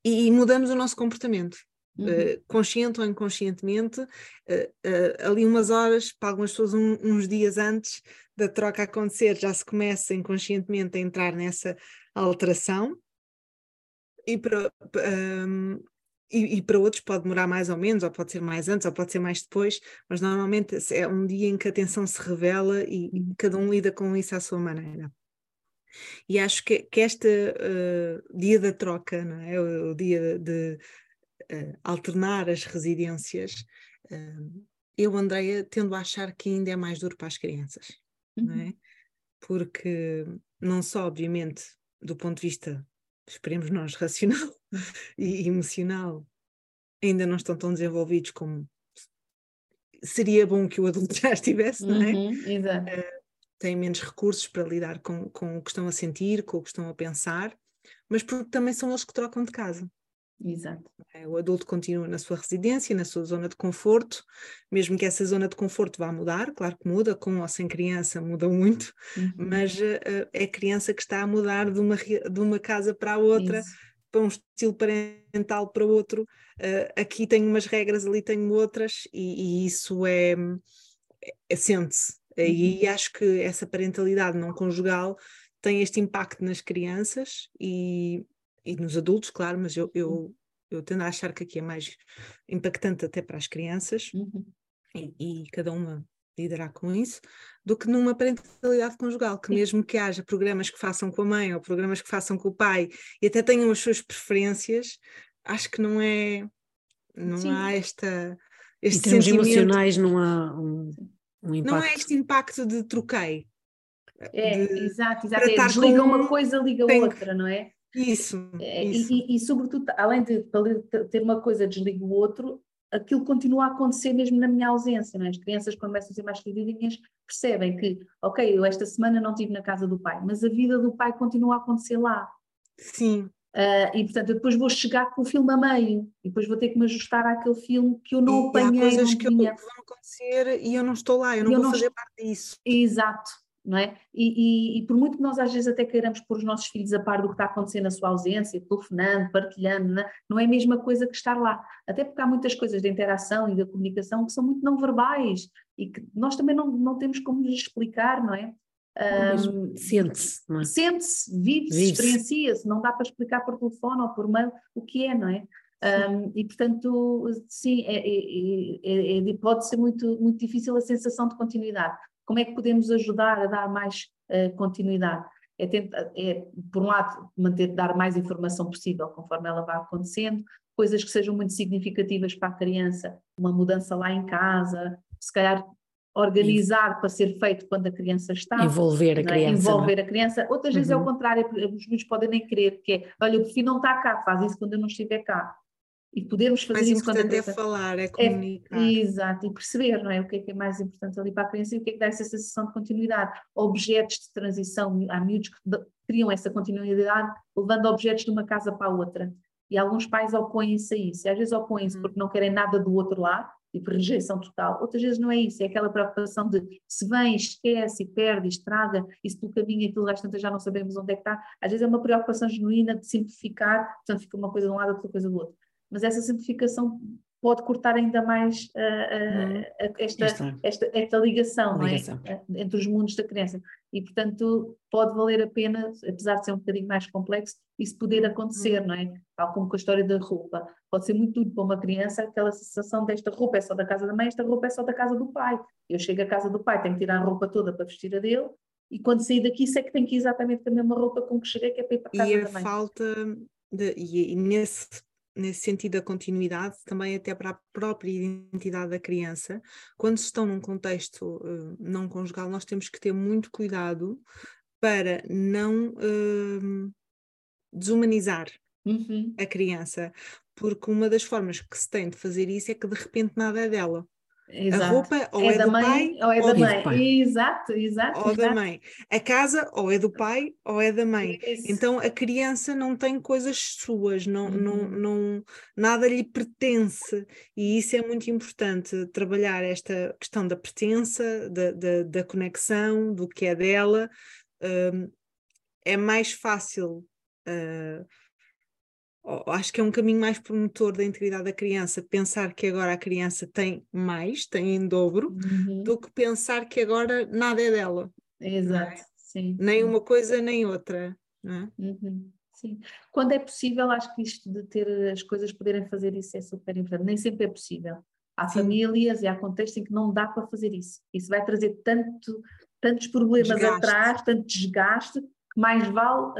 [SPEAKER 1] E, mudamos o nosso comportamento. Uhum. Uh, consciente ou inconscientemente, uh, uh, ali umas horas, para algumas pessoas um, uns dias antes da troca acontecer, já se começa inconscientemente a entrar nessa alteração, e para, um, e, e, para outros pode demorar mais ou menos, ou pode ser mais antes, ou pode ser mais depois, mas normalmente é um dia em que a atenção se revela e, e uhum. cada um lida com isso à sua maneira. E acho que, que este uh, dia da troca, não é? o, o dia de uh, alternar as residências, uh, eu, Andreia, tendo a achar que ainda é mais duro para as crianças, uhum. não é? Uhum. Porque não só, obviamente, do ponto de vista esperemos nós, racional e emocional, ainda não estão tão desenvolvidos como seria bom que o adulto já estivesse, não é?
[SPEAKER 3] Uhum, exato. Uh,
[SPEAKER 1] têm menos recursos para lidar com, com o que estão a sentir, com o que estão a pensar, mas porque também são eles que trocam de casa.
[SPEAKER 3] Exato.
[SPEAKER 1] É, o adulto continua na sua residência, na sua zona de conforto, mesmo que essa zona de conforto vá mudar, claro que muda, com ou sem criança muda muito, uhum. mas uh, é criança que está a mudar de uma, de uma casa para a outra, Isso. para um estilo parental para outro. Uh, aqui tenho umas regras, ali tenho outras, e, e isso é, é sente-se. Uhum. E acho que essa parentalidade não conjugal tem este impacto nas crianças e, e nos adultos, claro, mas eu, eu, eu tendo a achar que aqui é mais impactante até para as crianças uhum. e, e, cada uma lidará com isso, do que numa parentalidade conjugal, que mesmo que haja programas que façam com a mãe ou programas que façam com o pai e até tenham as suas preferências, acho que não é, não Sim. há esta. Este
[SPEAKER 2] em termos emocionais não há um, um impacto.
[SPEAKER 1] Não é este impacto de troquei.
[SPEAKER 3] É, de, exato, exato. É, desliga com... uma coisa, liga Tem... outra, não é?
[SPEAKER 1] Isso.
[SPEAKER 3] É,
[SPEAKER 1] isso.
[SPEAKER 3] E, e, e, sobretudo, além de ter uma coisa, desligo o outro, aquilo continua a acontecer mesmo na minha ausência. É? As crianças, quando começam a ser mais queridinhas, percebem que, ok, eu esta semana não estive na casa do pai, mas a vida do pai continua a acontecer lá.
[SPEAKER 1] Sim.
[SPEAKER 3] Uh, e portanto, eu depois vou chegar com o filme a meio e depois vou ter que me ajustar àquele filme que eu não
[SPEAKER 1] e
[SPEAKER 3] apanhei.
[SPEAKER 1] Há coisas que, eu, que, vão acontecer e eu não estou lá, eu não eu vou não fazer parte disso.
[SPEAKER 3] Exato, não é? E, e, e, por muito que nós às vezes até queiramos pôr os nossos filhos a par do que está acontecendo na sua ausência, telefonando, partilhando, não é? não é a mesma coisa que estar lá. Até porque há muitas coisas da interação e da comunicação que são muito não verbais e que nós também não, não temos como lhes explicar, não é?
[SPEAKER 2] Um, sente-se, não é?
[SPEAKER 3] Sente-se, vive-se, vive experiencia-se, não dá para explicar por telefone ou por mail o que é, não é? Um, e portanto, sim, é, é, é, pode ser muito, muito difícil a sensação de continuidade. Como é que podemos ajudar a dar mais uh, continuidade? É, tentar, é, por um lado, manter, dar mais informação possível conforme ela vai acontecendo, coisas que sejam muito significativas para a criança, uma mudança lá em casa, se calhar organizar para ser feito quando a criança está.
[SPEAKER 2] Envolver a é? criança.
[SPEAKER 3] Envolver a criança. Outras uhum. vezes é o uhum. contrário, os miúdos podem nem querer, que é, olha, o filho não está cá, faz isso quando eu não estiver cá e podermos fazer
[SPEAKER 1] mais
[SPEAKER 3] isso quando a
[SPEAKER 1] criança... é falar, é, é comunicar.
[SPEAKER 3] É, exato, e perceber, não é? O que é que é mais importante ali para a criança e o que é que dá essa sensação de continuidade. Objetos de transição, há miúdos que criam essa continuidade levando objetos de uma casa para a outra. E alguns pais opõem-se a isso, e às vezes opõem-se uhum. porque não querem nada do outro lado, tipo rejeição total. Outras vezes não é isso, é aquela preocupação de se vem, esquece, perde, estraga, e se tu caminha e aquilo às tantas já não sabemos onde é que está. Às vezes é uma preocupação genuína de simplificar, portanto fica uma coisa de um lado, outra coisa do outro mas essa simplificação pode cortar ainda mais uh, uh, esta, esta, esta, ligação, ligação. É? entre os mundos da criança. E, portanto, pode valer a pena, apesar de ser um bocadinho mais complexo, isso poder acontecer, uhum. não é? Tal como com a história da roupa. Pode ser muito duro para uma criança aquela sensação desta roupa é só da casa da mãe, esta roupa é só da casa do pai. Eu chego à casa do pai, tenho que tirar a roupa toda para vestir a dele, e quando sair daqui sei que tenho que ir exatamente com a mesma roupa com que cheguei, que é para ir para a casa
[SPEAKER 1] e
[SPEAKER 3] da mãe.
[SPEAKER 1] E a falta, de, e, e nesse nesse sentido da continuidade, também até para a própria identidade da criança. Quando se estão num contexto uh, não conjugal, nós temos que ter muito cuidado para não uh, desumanizar uhum. a criança, porque uma das formas que se tem de fazer isso é que de repente nada é dela. Exato. A roupa ou é, é
[SPEAKER 3] da
[SPEAKER 1] do
[SPEAKER 3] mãe,
[SPEAKER 1] pai
[SPEAKER 3] ou é da mãe. Exato, exato.
[SPEAKER 1] Ou
[SPEAKER 3] exato.
[SPEAKER 1] da mãe. A casa ou é do pai ou é da mãe. Isso. Então a criança não tem coisas suas, não, uhum. não, não, nada lhe pertence. E isso é muito importante, trabalhar esta questão da pertença, da, da, da conexão, do que é dela. Um, é mais fácil. Uh, acho que é um caminho mais promotor da integridade da criança pensar que agora a criança tem mais, tem em dobro, uhum. do que pensar que agora nada é dela.
[SPEAKER 3] É? Exato, é? sim.
[SPEAKER 1] Nem uma coisa nem outra. É?
[SPEAKER 3] Uhum. Sim. Quando é possível, acho que isto de ter as coisas poderem fazer isso é super importante. Nem sempre é possível. Há Sim. famílias e há contextos em que não dá para fazer isso. Isso vai trazer tanto, tantos problemas desgaste. atrás, tanto desgaste, mais vale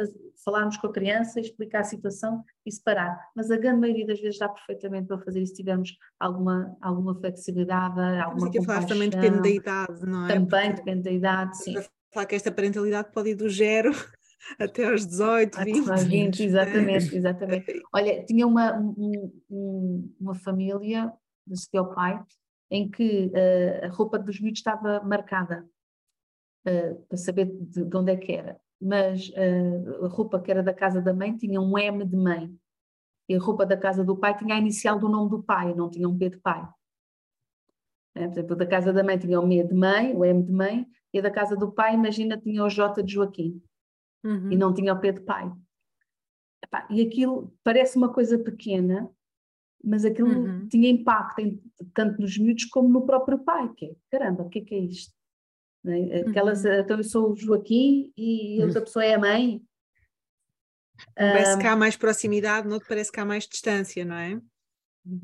[SPEAKER 3] falarmos com a criança, explicar a situação e separar. Mas a grande maioria das vezes dá perfeitamente para fazer isso se tivermos alguma, alguma flexibilidade, alguma
[SPEAKER 1] Mas falar também depende da idade, não é?
[SPEAKER 3] Também Porque depende da idade, sim.
[SPEAKER 1] Falar que esta parentalidade pode ir do zero até aos 18, 20. Até 20,
[SPEAKER 3] exatamente, exatamente. Olha, tinha uma, um, uma família, do seu pai, em que uh, a roupa dos miúdos estava marcada uh, para saber de, de onde é que era mas uh, a roupa que era da casa da mãe tinha um M de mãe. E a roupa da casa do pai tinha a inicial do nome do pai, não tinha um P de pai. É, por exemplo, da casa da mãe tinha o M de mãe, o M de mãe, e a da casa do pai, imagina, tinha o J de Joaquim. Uhum. E não tinha o P de pai. Epá, e aquilo parece uma coisa pequena, mas aquilo uhum. tinha impacto em, tanto nos miúdos como no próprio pai, que é, caramba, o que é que é isto? Né? Aquelas, uhum. Então eu sou o Joaquim e outra uhum. pessoa é a mãe.
[SPEAKER 1] Parece que há mais proximidade, não parece que há mais distância, não é?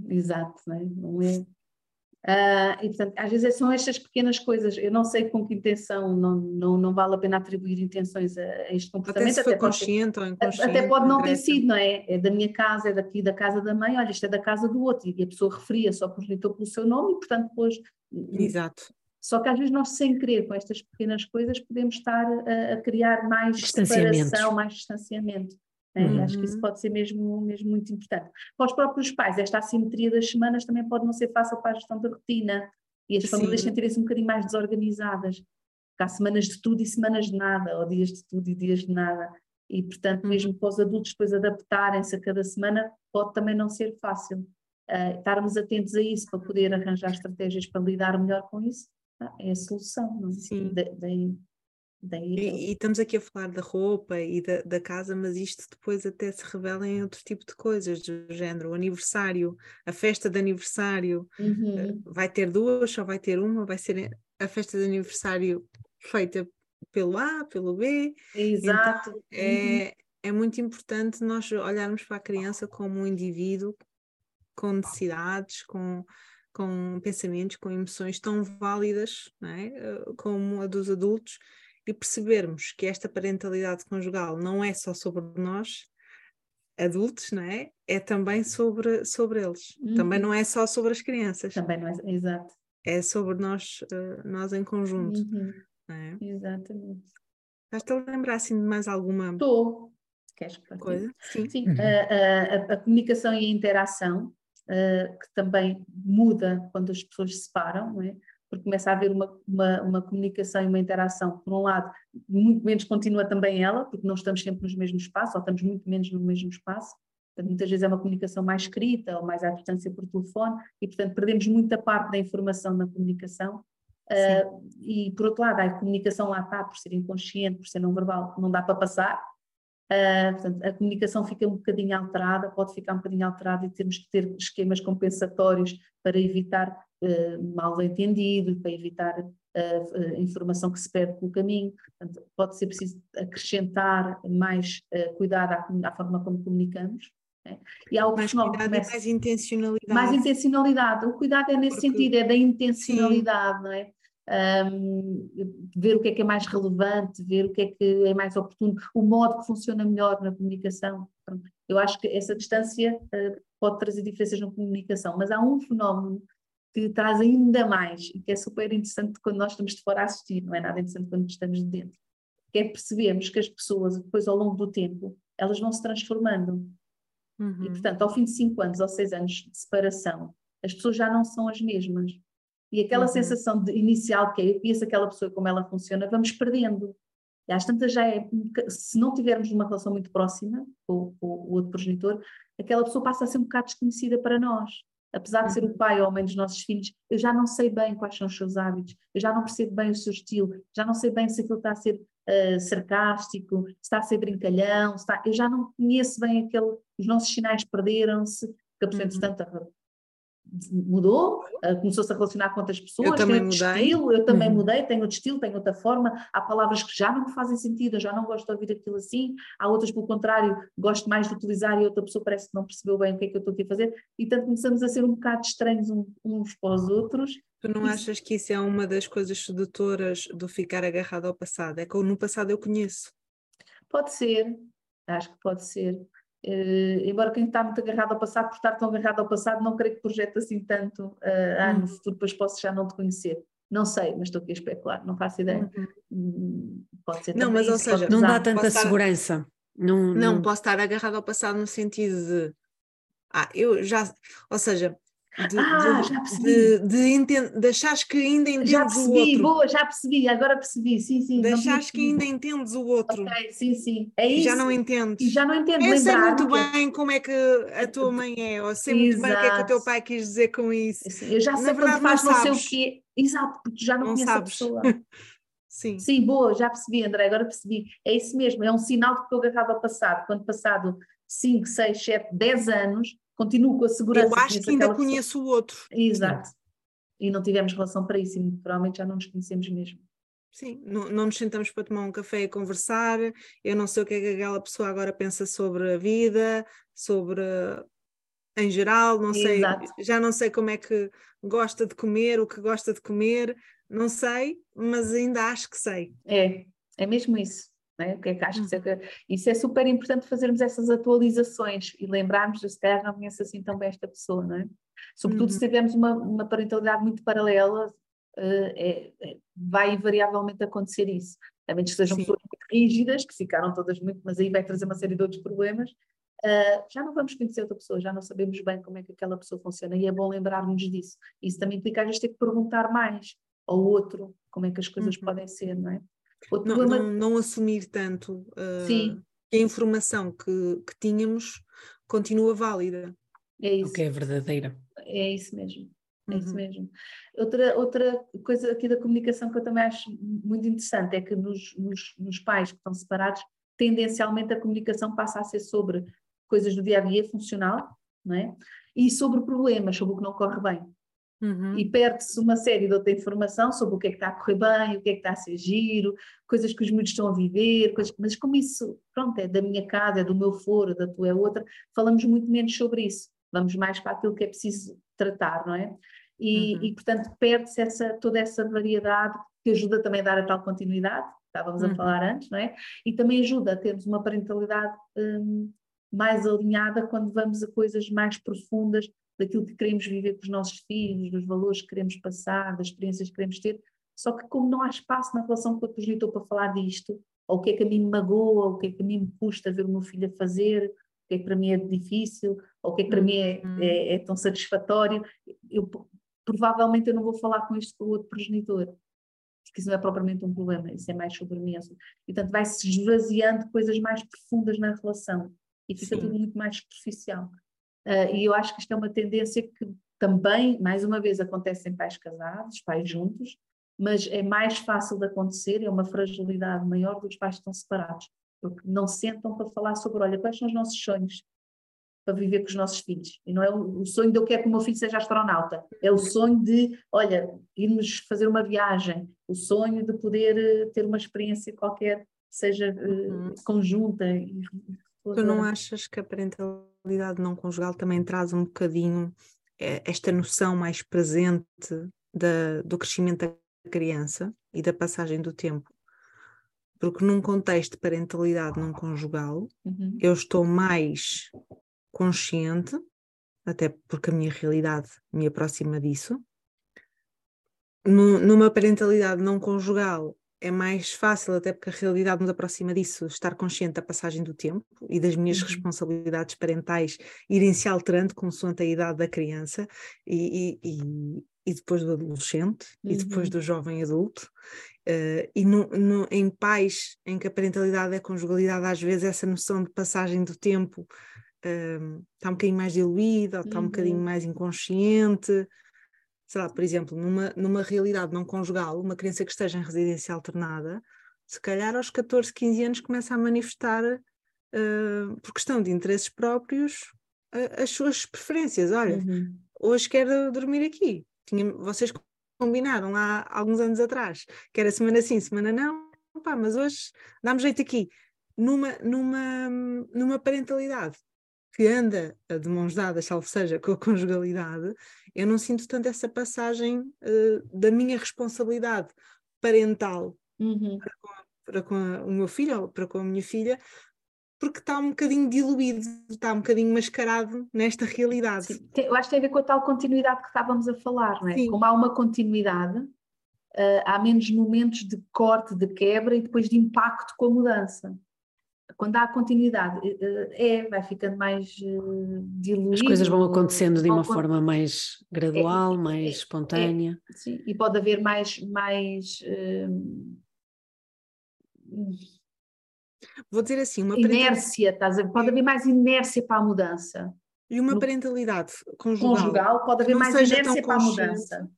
[SPEAKER 3] Exato, não é? Não é? Uh, e portanto, às vezes são estas pequenas coisas, eu não sei com que intenção, não, não, não vale a pena atribuir intenções a, a este comportamento.
[SPEAKER 1] Até se foi consciente ou inconsciente.
[SPEAKER 3] Até pode não ter sido, não é? É da minha casa, é daqui da casa da mãe, olha, isto é da casa do outro, e a pessoa referia só por pelo seu nome e portanto depois...
[SPEAKER 1] Exato.
[SPEAKER 3] Só que às vezes nós, sem querer, com estas pequenas coisas, podemos estar a, a criar mais separação, mais distanciamento. Né? Uhum. Acho que isso pode ser mesmo, mesmo muito importante. Para os próprios pais, esta assimetria das semanas também pode não ser fácil para a gestão da rotina e as Sim. famílias sentirem-se um bocadinho mais desorganizadas. Porque há semanas de tudo e semanas de nada, ou dias de tudo e dias de nada. E, portanto, uhum. mesmo para os adultos depois adaptarem-se a cada semana, pode também não ser fácil. Uh, estarmos atentos a isso para poder arranjar estratégias para lidar melhor com isso é a solução, não é? Sim. Daí, daí,
[SPEAKER 1] e, e, estamos aqui a falar da roupa e da, da, casa, mas isto depois até se revela em outro tipo de coisas, do género, o aniversário, a festa de aniversário, uhum. Eh, vai ter duas, só vai ter uma, vai ser a festa de aniversário feita pelo A, pelo B.
[SPEAKER 3] Exato. Então,
[SPEAKER 1] é, uhum. é muito importante nós olharmos para a criança como um indivíduo com necessidades, com com pensamentos, com emoções tão válidas é? Eh, como a dos adultos e percebermos que esta parentalidade conjugal não é só sobre nós, adultos, não é? É também sobre, sobre eles. Uhum. Também não é só sobre as crianças.
[SPEAKER 3] Também não é, exato.
[SPEAKER 1] É sobre nós, uh, nós em conjunto.
[SPEAKER 3] Uhum. É? Exatamente.
[SPEAKER 1] Estás-te a lembrar assim de mais alguma
[SPEAKER 3] Estou. Queres
[SPEAKER 1] coisa?
[SPEAKER 3] Sim. Sim. Uhum. A, a, a, comunicação e a interação uh, que também muda quando as pessoas se separam, não é? porque começa a haver uma, uma, uma, comunicação e uma interação, por um lado, muito menos continua também ela, porque não estamos sempre nos mesmos espaços, ou estamos muito menos no mesmo espaço, portanto, muitas vezes é uma comunicação mais escrita, ou mais à distância por telefone, e portanto perdemos muita parte da informação na comunicação, uh, e por outro lado, a comunicação lá está, por ser inconsciente, por ser não verbal, não dá para passar, Uh, portanto, a comunicação fica um bocadinho alterada, pode ficar um bocadinho alterada e temos que ter esquemas compensatórios para evitar uh, mal entendido, para evitar uh, informação que se perde pelo caminho. Portanto, pode ser preciso acrescentar mais cuidado à, à, forma como comunicamos. Né?
[SPEAKER 1] E há mais cuidado começa... mais intencionalidade.
[SPEAKER 3] Mais intencionalidade. O cuidado é nesse Porque... sentido, é da intencionalidade, Sim. não é? Um, ver o que é que é mais relevante, ver o que é que é mais oportuno, o modo que funciona melhor na comunicação. Eu acho que essa distância uh, pode trazer diferenças na comunicação, mas há um fenómeno que traz ainda mais e que é super interessante quando nós estamos de fora a assistir, não é nada interessante quando estamos de dentro, que é percebermos que as pessoas, depois ao longo do tempo, elas vão se transformando. Uhum. E, portanto, ao fim de cinco anos ou seis anos de separação, as pessoas já não são as mesmas. E aquela uhum. sensação de, inicial que é eu conheço aquela pessoa como ela funciona, vamos perdendo. E às tantas já é, se não tivermos uma relação muito próxima com, com o outro progenitor, aquela pessoa passa a ser um bocado desconhecida para nós. Apesar de ser o uhum. pai ou a mãe dos nossos filhos, eu já não sei bem quais são os seus hábitos, eu já não percebo bem o seu estilo, já não sei bem se aquilo está a ser uh, sarcástico, se está a ser brincalhão, está... eu já não conheço bem aquele, os nossos sinais perderam-se, porque a pessoa, uhum. entretanto, mudou, uh, começou-se a relacionar com outras pessoas,
[SPEAKER 1] eu também mudei.
[SPEAKER 3] estilo, eu também uhum. mudei, tenho outro estilo, tenho outra forma, há palavras que já não me fazem sentido, eu já não gosto de ouvir aquilo assim, há outras, pelo contrário, gosto mais de utilizar e outra pessoa parece que não percebeu bem o que é que eu estou aqui a fazer, e tanto começamos a ser um bocado estranhos uns para os outros.
[SPEAKER 1] Tu não isso... achas que isso é uma das coisas sedutoras do ficar agarrado ao passado? É que no passado eu conheço.
[SPEAKER 3] Pode ser, acho que pode ser. Uh, embora quem está muito agarrado ao passado, por estar tão agarrado ao passado, não creio que projete assim tanto uh, ah, no futuro, depois posso já não te conhecer. Não sei, mas estou aqui a especular, não faço ideia. Uhum. Hum, pode ser
[SPEAKER 1] Não, mas ou seja,
[SPEAKER 2] não dá tanta estar... segurança.
[SPEAKER 1] Não, não, não, posso estar agarrado ao passado no sentido de. Ah, eu já. Ou seja,
[SPEAKER 3] de, ah, já percebi.
[SPEAKER 1] De, de, de, de achares que ainda entendes já
[SPEAKER 3] percebi,
[SPEAKER 1] o outro.
[SPEAKER 3] Boa, já percebi, agora percebi, sim, sim.
[SPEAKER 1] De achares que ainda entendes o outro.
[SPEAKER 3] Ok, sim, sim. É isso.
[SPEAKER 1] Já não entendes.
[SPEAKER 3] E já não entendes.
[SPEAKER 1] Eu sei muito bem como é que a tua mãe é, ou sei muito bem o que é que o teu pai quis dizer com isso.
[SPEAKER 3] Eu já sei Na verdade, faz não, sei o quê. Exato, porque já não, não conheço sabes. a pessoa.
[SPEAKER 1] Sim.
[SPEAKER 3] Sim, boa, já percebi, André, agora percebi. É isso mesmo, é um sinal de que estou agarrado ao passado. Quando passado 5, 6, 7, 10 anos, continuo com a segurança.
[SPEAKER 1] Eu acho que ainda conheço pessoa. o outro.
[SPEAKER 3] Exato. E não tivemos relação para isso, e provavelmente já não nos conhecemos mesmo.
[SPEAKER 1] Sim, não, não nos sentamos para tomar um café e conversar. Eu não sei o que é que aquela pessoa agora pensa sobre a vida, sobre em geral, não sei, já não sei como é que gosta de comer, o que gosta de comer, não sei, mas ainda acho que sei.
[SPEAKER 3] É, é mesmo isso. Né? O que é que acho que uhum. isso é super importante fazermos essas atualizações e lembrarmos de se calhar não conheço assim tão bem esta pessoa, não é? Sobretudo uhum. se tivermos uma, uma parentalidade muito paralela, uh, é, é, vai invariavelmente acontecer isso. A menos que sejam Sim. pessoas muito rígidas, que ficaram todas muito, mas aí vai trazer uma série de outros problemas. Uh, já não vamos conhecer outra pessoa, já não sabemos bem como é que aquela pessoa funciona e é bom lembrarmos disso. Isso também implica a gente ter que perguntar mais ao outro como é que as coisas uhum. podem ser, não é?
[SPEAKER 1] Não, problema... não, não, assumir tanto uh, que a informação que, que tínhamos continua válida.
[SPEAKER 3] É isso.
[SPEAKER 2] O que é verdadeira.
[SPEAKER 3] É isso mesmo. É isso uhum. mesmo. Outra, outra coisa aqui da comunicação que eu também acho muito interessante é que nos, nos, nos pais que estão separados, tendencialmente a comunicação passa a ser sobre coisas do dia a dia funcional, não é? E sobre problemas, sobre o que não corre bem. Uhum. E perde-se uma série de outra informação sobre o que é que está a correr bem, o que é que está a ser giro, coisas que os miúdos estão a viver, coisas, mas como isso, pronto, é da minha casa, é do meu foro, da tua é outra, falamos muito menos sobre isso, vamos mais para aquilo que é preciso tratar, não é? E, uhum. e portanto, perde-se essa, toda essa variedade que ajuda também a dar a tal continuidade, estávamos uhum. a falar antes, não é? E também ajuda a termos uma parentalidade hum, mais alinhada quando vamos a coisas mais profundas daquilo que queremos viver com os nossos filhos, dos valores que queremos passar, das experiências que queremos ter. Só que como não há espaço na relação com a progenitor para falar disto, ou o que é que a mim me magoa, ou o que é que a mim me custa ver o meu filho a fazer, o que é que para mim é difícil, ou o que é que para mim é, uhum. é, é tão satisfatório, eu, provavelmente eu não vou falar com isto com o outro progenitor, porque isso não é propriamente um problema, isso é mais sobre mim. E, portanto, vai-se esvaziando coisas mais profundas na relação e fica Sim. tudo muito mais superficial. Uh, e eu acho que isto é uma tendência que também, mais uma vez, acontece em pais casados, pais juntos, mas é mais fácil de acontecer, é uma fragilidade maior dos pais que estão separados. porque não sentam para falar sobre, olha, quais são os nossos sonhos para viver com os nossos filhos. E não é o, o sonho de eu quero que o meu filho seja astronauta, é o sonho de, olha, irmos fazer uma viagem, o sonho de poder eh, ter uma experiência qualquer, seja uh, conjunta. E,
[SPEAKER 1] tu não achas que a parentalidade não conjugal também traz um bocadinho eh, esta noção mais presente da, do crescimento da criança e da passagem do tempo? Porque num contexto de parentalidade não conjugal, uhum. eu estou mais consciente, até porque a minha realidade me aproxima disso. numa parentalidade não conjugal, é mais fácil, até porque a realidade nos aproxima disso, estar consciente da passagem do tempo e das minhas uhum. responsabilidades parentais irem se alterando consoante a idade da criança e, e, e depois do adolescente uhum. e depois uhum. do jovem adulto. Uh, e no, no, em pais em que a parentalidade é conjugalidade, às vezes essa noção de passagem do tempo uh, está um bocadinho mais diluída, ou está uhum. um bocadinho uhum. mais inconsciente. Sei lá, por exemplo, numa, numa realidade não conjugal, uma criança que esteja em residência alternada, se calhar aos 14, 15 anos começa a manifestar, uh, por questão de interesses próprios, as suas preferências. Olha, uhum. hoje quero dormir aqui, tinha, vocês combinaram lá alguns anos atrás, que era semana sim, semana não, pá, mas hoje dá-me jeito aqui. Numa, numa, numa parentalidade que anda de mãos dadas, salvo seja, com a conjugalidade, eu não sinto tanto essa passagem uh, da minha responsabilidade parental uhum. para, com, para com a, o meu filho ou para com a minha filha porque está um bocadinho diluído, está um bocadinho mascarado nesta realidade.
[SPEAKER 3] Sim, eu acho que tem a ver com a tal continuidade que estávamos a falar, não é? Sim. Como há uma continuidade, uh, há menos momentos de corte, de quebra e depois de impacto com a mudança. Quando há continuidade, uh, é, vai ficando mais uh, diluído.
[SPEAKER 2] As coisas vão acontecendo de uma forma mais gradual, é, mais é, espontânea.
[SPEAKER 3] É, sim, e pode haver mais, mais
[SPEAKER 1] Vou dizer assim, uma
[SPEAKER 3] inércia, estás a... pode haver mais inércia para a mudança.
[SPEAKER 1] E uma no... parentalidade conjugal,
[SPEAKER 3] conjugal pode haver mais inércia para a mudança.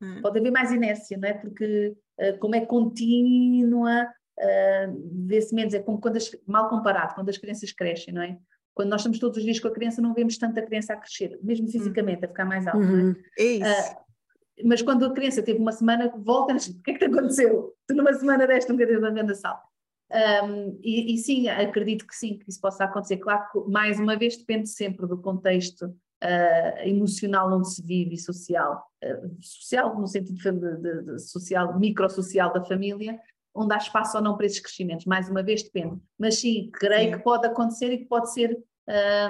[SPEAKER 3] É. Pode haver mais inércia, não é? Porque como é contínua, uh, vê-se menos, é como quando as, mal comparado, quando as crianças crescem, não é? Quando nós estamos todos os dias com a criança, não vemos tanta criança a crescer, mesmo fisicamente, a ficar mais alta, uhum. é? Uhum. é
[SPEAKER 1] isso. Uh,
[SPEAKER 3] mas quando a criança teve uma semana, volta, o que é que te aconteceu? Tu numa semana deste um bocadinho de grande salto. Um, e, e, sim, acredito que sim, que isso possa acontecer. Claro que, mais uma vez, depende sempre do contexto uh, emocional onde se vive e social. Uh, social, no sentido de, de, de social, microsocial da família, onde há espaço ou não para esses crescimentos. Mais uma vez, depende. Mas sim, creio sim. que pode acontecer e que pode ser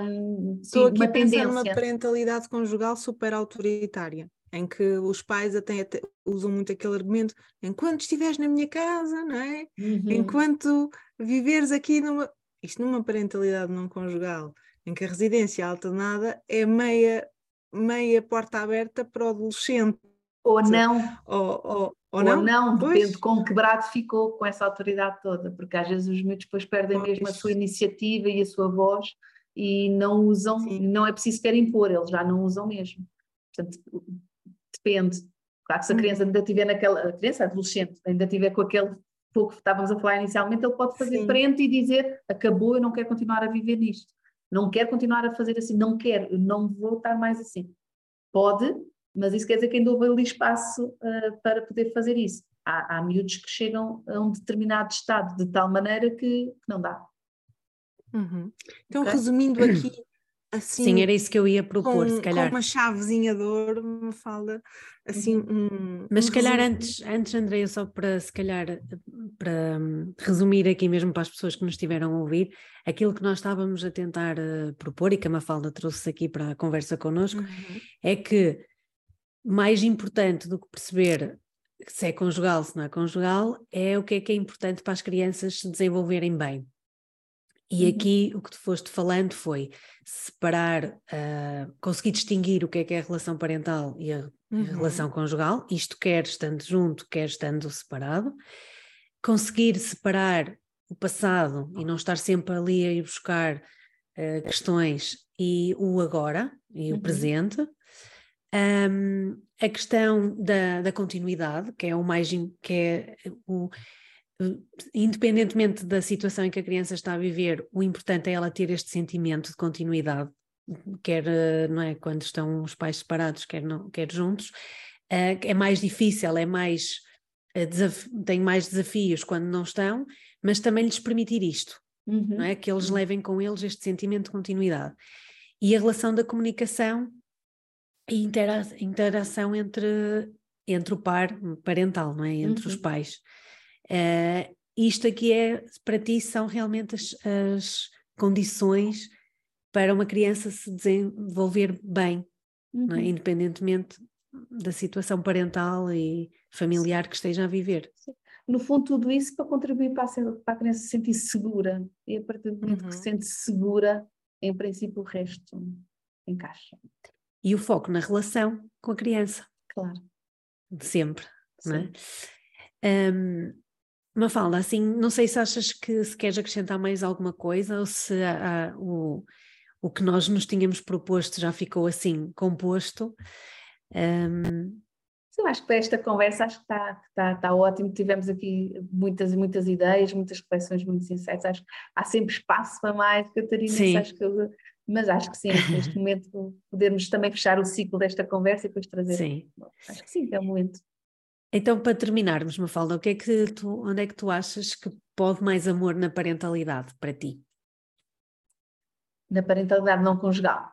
[SPEAKER 3] um, sim,
[SPEAKER 1] Estou aqui uma tendência. numa parentalidade conjugal super autoritária em que os pais até, até, usam muito aquele argumento, enquanto estiveres na minha casa, não é? Uhum. Enquanto viveres aqui numa... Isto numa parentalidade não conjugal, em que a residência alternada é meia, meia porta aberta para o adolescente.
[SPEAKER 3] Ou não.
[SPEAKER 1] Ou, ou, ou,
[SPEAKER 3] ou não, não depende de quão quebrado ficou com essa autoridade toda, porque às vezes os miúdos depois perdem pois. mesmo a sua iniciativa e a sua voz e não usam, Sim. não é preciso querer impor, eles já não usam mesmo. Portanto, depende. Claro que se a criança ainda tiver naquela, a criança, adolescente, ainda tiver com aquele pouco que estávamos a falar inicialmente, ele pode fazer Sim. frente e dizer acabou, eu não quero continuar a viver nisto. Não quero continuar a fazer assim, não quero, não vou estar mais assim. Pode, mas isso quer dizer que ainda houve ali espaço uh, para poder fazer isso. Há, há miúdos que chegam a um determinado estado de tal maneira que, não dá.
[SPEAKER 1] Uhum. Então, okay? resumindo aqui, assim.
[SPEAKER 2] Sim, era isso que eu ia propor,
[SPEAKER 1] com,
[SPEAKER 2] se calhar.
[SPEAKER 1] Com uma chavezinha de ouro, me fala assim. Uhum. Um,
[SPEAKER 2] Mas
[SPEAKER 1] um
[SPEAKER 2] se calhar antes, antes, Andréia, só para se calhar para hum, resumir aqui mesmo para as pessoas que nos estiveram a ouvir, aquilo que nós estávamos a tentar uh, propor e que a Mafalda trouxe aqui para a conversa connosco, uhum. é que mais importante do que perceber se é conjugal, se não é conjugal, é o que é que é importante para as crianças se desenvolverem bem. E uhum. aqui o que tu foste falando foi separar, uh, conseguir distinguir o que é que é a relação parental e a, uhum. relação conjugal, isto quer estando junto, quer estando separado, conseguir separar o passado e não estar sempre ali a ir buscar uh, questões e o agora e uhum. o presente. Um, a questão da, da continuidade, que é o mais que é o, independentemente da situação em que a criança está a viver, o importante é ela ter este sentimento de continuidade, quer eh, não é quando estão os pais separados, quer não, quer juntos, uh, é mais difícil, é mais uh, tem mais desafios quando não estão, mas também lhes permitir isto, uhum. não é que eles uhum. levem com eles este sentimento de continuidade e a relação da comunicação e intera interação entre entre o par parental, não é, entre uhum. os pais. Uh, isto aqui é, para ti, são realmente as, as, condições para uma criança se desenvolver bem, é? uhum. é? independentemente da situação parental e familiar que esteja a viver.
[SPEAKER 3] No fundo, tudo isso para contribuir para a, para a criança se sentir segura. E a partir do momento uhum. que se sente segura, em princípio, o resto encaixa.
[SPEAKER 2] E o foco na relação com a criança.
[SPEAKER 3] Claro.
[SPEAKER 2] Sempre, Sim. não é? Um, Mafalda, assim, não sei se achas que se queres acrescentar mais alguma coisa ou se o, o que nós nos tínhamos proposto já ficou assim composto. Um...
[SPEAKER 3] Eu acho que para esta conversa acho que está, está, está ótimo. Tivemos aqui muitas e muitas ideias, muitas reflexões muito sinceras. Acho que há sempre espaço para mais, Catarina. Acho que eu, mas acho que sim, neste momento podermos também fechar o ciclo desta conversa e depois trazer.
[SPEAKER 2] Sim.
[SPEAKER 3] Acho que sim, é o momento.
[SPEAKER 2] Então, para terminarmos, Mafalda, o que é que tu, onde é que tu achas que pode mais amor na parentalidade para ti?
[SPEAKER 3] Na parentalidade não conjugal.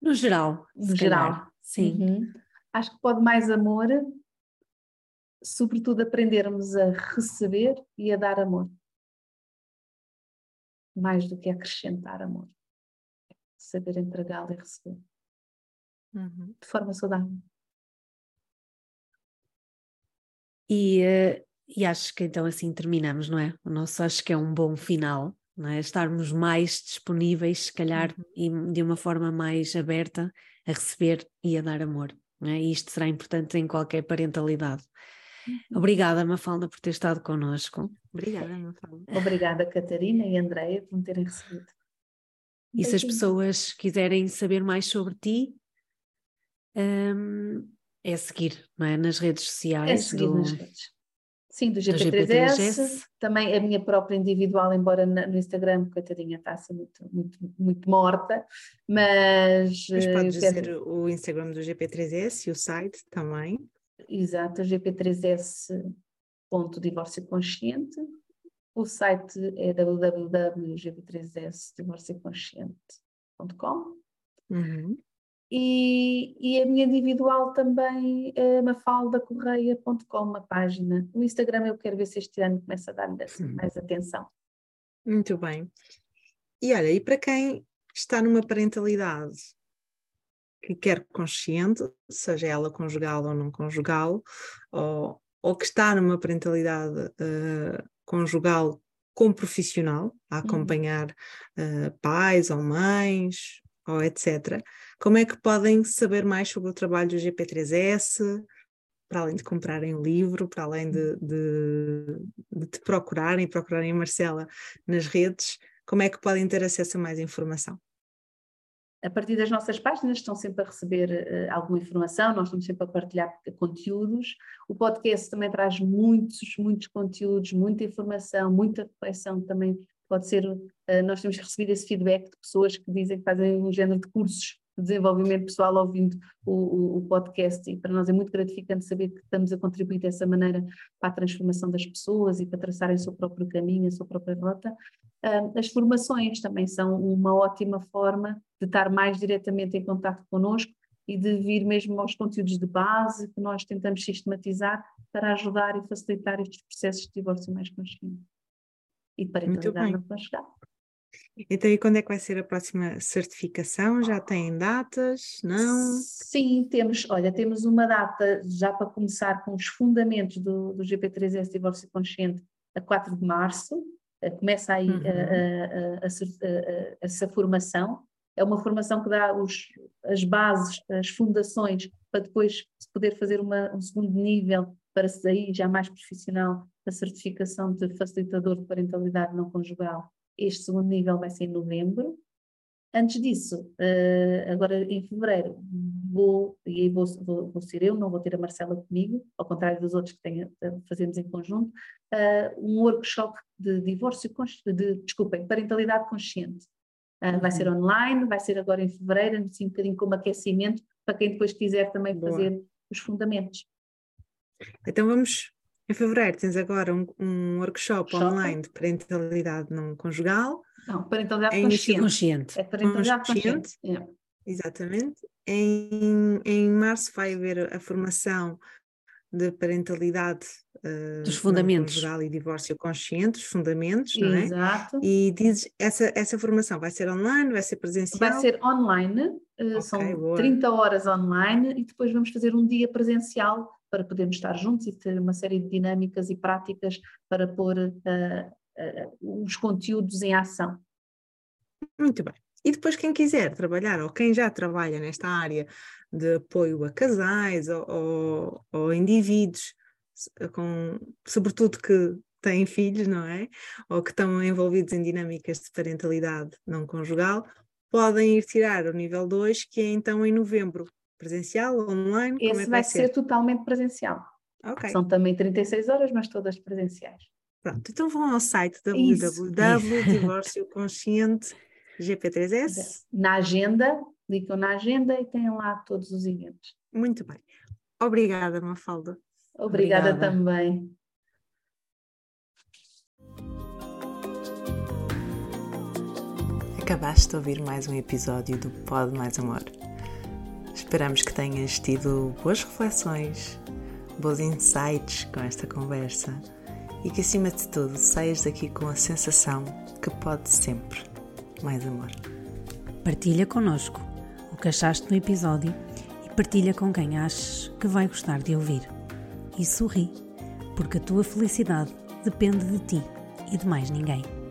[SPEAKER 2] No geral.
[SPEAKER 3] No geral.
[SPEAKER 2] Sim.
[SPEAKER 3] Uhum. Acho que pode mais amor, sobretudo aprendermos a receber e a dar amor. Mais do que acrescentar amor. Saber entregá-lo e receber. Uhum. De forma saudável.
[SPEAKER 2] E, uh, e acho que então assim terminamos, não é? O nosso acho que é um bom final, não é? Estarmos mais disponíveis, se calhar, uhum. e de uma forma mais aberta a receber e a dar amor. Não é? E isto será importante em qualquer parentalidade. Uhum. Obrigada, Mafalda, por ter estado connosco.
[SPEAKER 1] Obrigada, Mafalda.
[SPEAKER 3] Obrigada, Catarina e Andreia, por me terem recebido.
[SPEAKER 2] E se as pessoas quiserem saber mais sobre ti, um, é seguir, não é? Nas redes sociais.
[SPEAKER 3] É seguir do... nas redes. Sim, do GP3S, do GP3S, também a minha própria individual, embora no Instagram, coitadinha, está a ser muito, muito, muito morta, mas...
[SPEAKER 1] Mas pode dizer quero... o Instagram do GP3S e o site também.
[SPEAKER 3] Exato, gp3s.divórcio consciente, o site é www.gp3sdivorcioconsciente.com
[SPEAKER 1] uhum.
[SPEAKER 3] E, e, a minha individual também é mafaldacorreia.com, uma página. O Instagram eu quero ver se este ano começa a dar-lhe mais atenção.
[SPEAKER 1] Muito bem. E olha, e para quem está numa parentalidade que quer consciente, seja ela conjugal ou não conjugal, ou, ou que está numa parentalidade uh, conjugal com profissional, a uhum. acompanhar uh, pais ou mães, ou etc. Como é que podem saber mais sobre o trabalho do GP3S, para além de comprarem o livro, para além de, de, de te procurarem, procurarem a Marcela nas redes, como é que podem ter acesso a mais informação?
[SPEAKER 3] A partir das nossas páginas estão sempre a receber uh, alguma informação, nós estamos sempre a partilhar conteúdos. O podcast também traz muitos, muitos conteúdos, muita informação, muita reflexão também pode ser, uh, nós temos recebido esse feedback de pessoas que dizem que fazem um género de cursos de desenvolvimento pessoal ouvindo o, o, o, podcast e para nós é muito gratificante saber que estamos a contribuir dessa maneira para a transformação das pessoas e para traçarem o seu próprio caminho, a sua própria rota. As formações também são uma ótima forma de estar mais diretamente em contato connosco e de vir mesmo aos conteúdos de base que nós tentamos sistematizar para ajudar e facilitar estes processos de divórcio mais consciente e de parentalidade não conjugal.
[SPEAKER 1] Então, e quando é que vai ser a próxima certificação? Já têm datas? Não?
[SPEAKER 3] Sim, temos, olha, temos uma data já para começar com os fundamentos do, do GP3S Divórcio Consciente a 4 de março. Eh, começa aí uhum. a, a, a, essa formação. É uma formação que dá os, as bases, as fundações, para depois poder fazer uma, um segundo nível para sair já mais profissional a certificação de facilitador de parentalidade não conjugal. Este segundo nível vai ser em novembro. Antes disso, uh, agora em fevereiro, vou, e aí vou, vou, vou, ser eu, não vou ter a Marcela comigo, ao contrário dos outros que tenha, fazemos em conjunto, uh, um workshop de divórcio, de, desculpem, parentalidade consciente. Uh, vai ser uhum. online, vai ser agora em fevereiro, assim um bocadinho como aquecimento, para quem depois quiser também Boa. fazer os fundamentos.
[SPEAKER 1] Então vamos, em fevereiro tens agora um, um workshop online de parentalidade não conjugal,
[SPEAKER 3] não, parentalidade em consciente.
[SPEAKER 2] consciente.
[SPEAKER 3] É parentalidade consciente. consciente. É.
[SPEAKER 1] Exatamente. Em, em março vai haver a formação de parentalidade
[SPEAKER 2] uh, dos fundamentos
[SPEAKER 1] conjugal e divórcio consciente, os fundamentos,
[SPEAKER 3] não
[SPEAKER 1] é?
[SPEAKER 3] Exato.
[SPEAKER 1] E dizes, essa, essa formação vai ser online, vai ser presencial?
[SPEAKER 3] Vai ser online, uh, okay, são boa. 30 horas online e depois vamos fazer um dia presencial para podermos estar juntos e ter uma série de dinâmicas e práticas para pôr uh, uh, os conteúdos em ação.
[SPEAKER 1] Muito bem. E depois, quem quiser trabalhar, ou quem já trabalha nesta área de apoio a casais ou, ou, ou indivíduos, com, sobretudo que têm filhos, não é? Ou que estão envolvidos em dinâmicas de parentalidade não conjugal, podem ir tirar o nível 2, que é então em novembro. Presencial, online?
[SPEAKER 3] Esse
[SPEAKER 1] é
[SPEAKER 3] vai,
[SPEAKER 1] vai
[SPEAKER 3] ser? ser totalmente presencial.
[SPEAKER 1] Okay.
[SPEAKER 3] São também 36 horas, mas todas presenciais.
[SPEAKER 1] Pronto, então vão ao site www.divorcioconsciente.gp3s.
[SPEAKER 3] Na agenda, clicam na agenda e têm lá todos os eventos.
[SPEAKER 1] Muito bem. Obrigada, Mafalda.
[SPEAKER 3] Obrigada, Obrigada. também.
[SPEAKER 1] Acabaste de ouvir mais um episódio do Pod Mais Amor. Esperamos que tenhas tido boas reflexões, bons insights com esta conversa e que acima de tudo saias daqui com a sensação que pode sempre mais amor.
[SPEAKER 2] Partilha connosco o que achaste no episódio e partilha com quem achas que vai gostar de ouvir. E sorri, porque a tua felicidade depende de ti e de mais ninguém.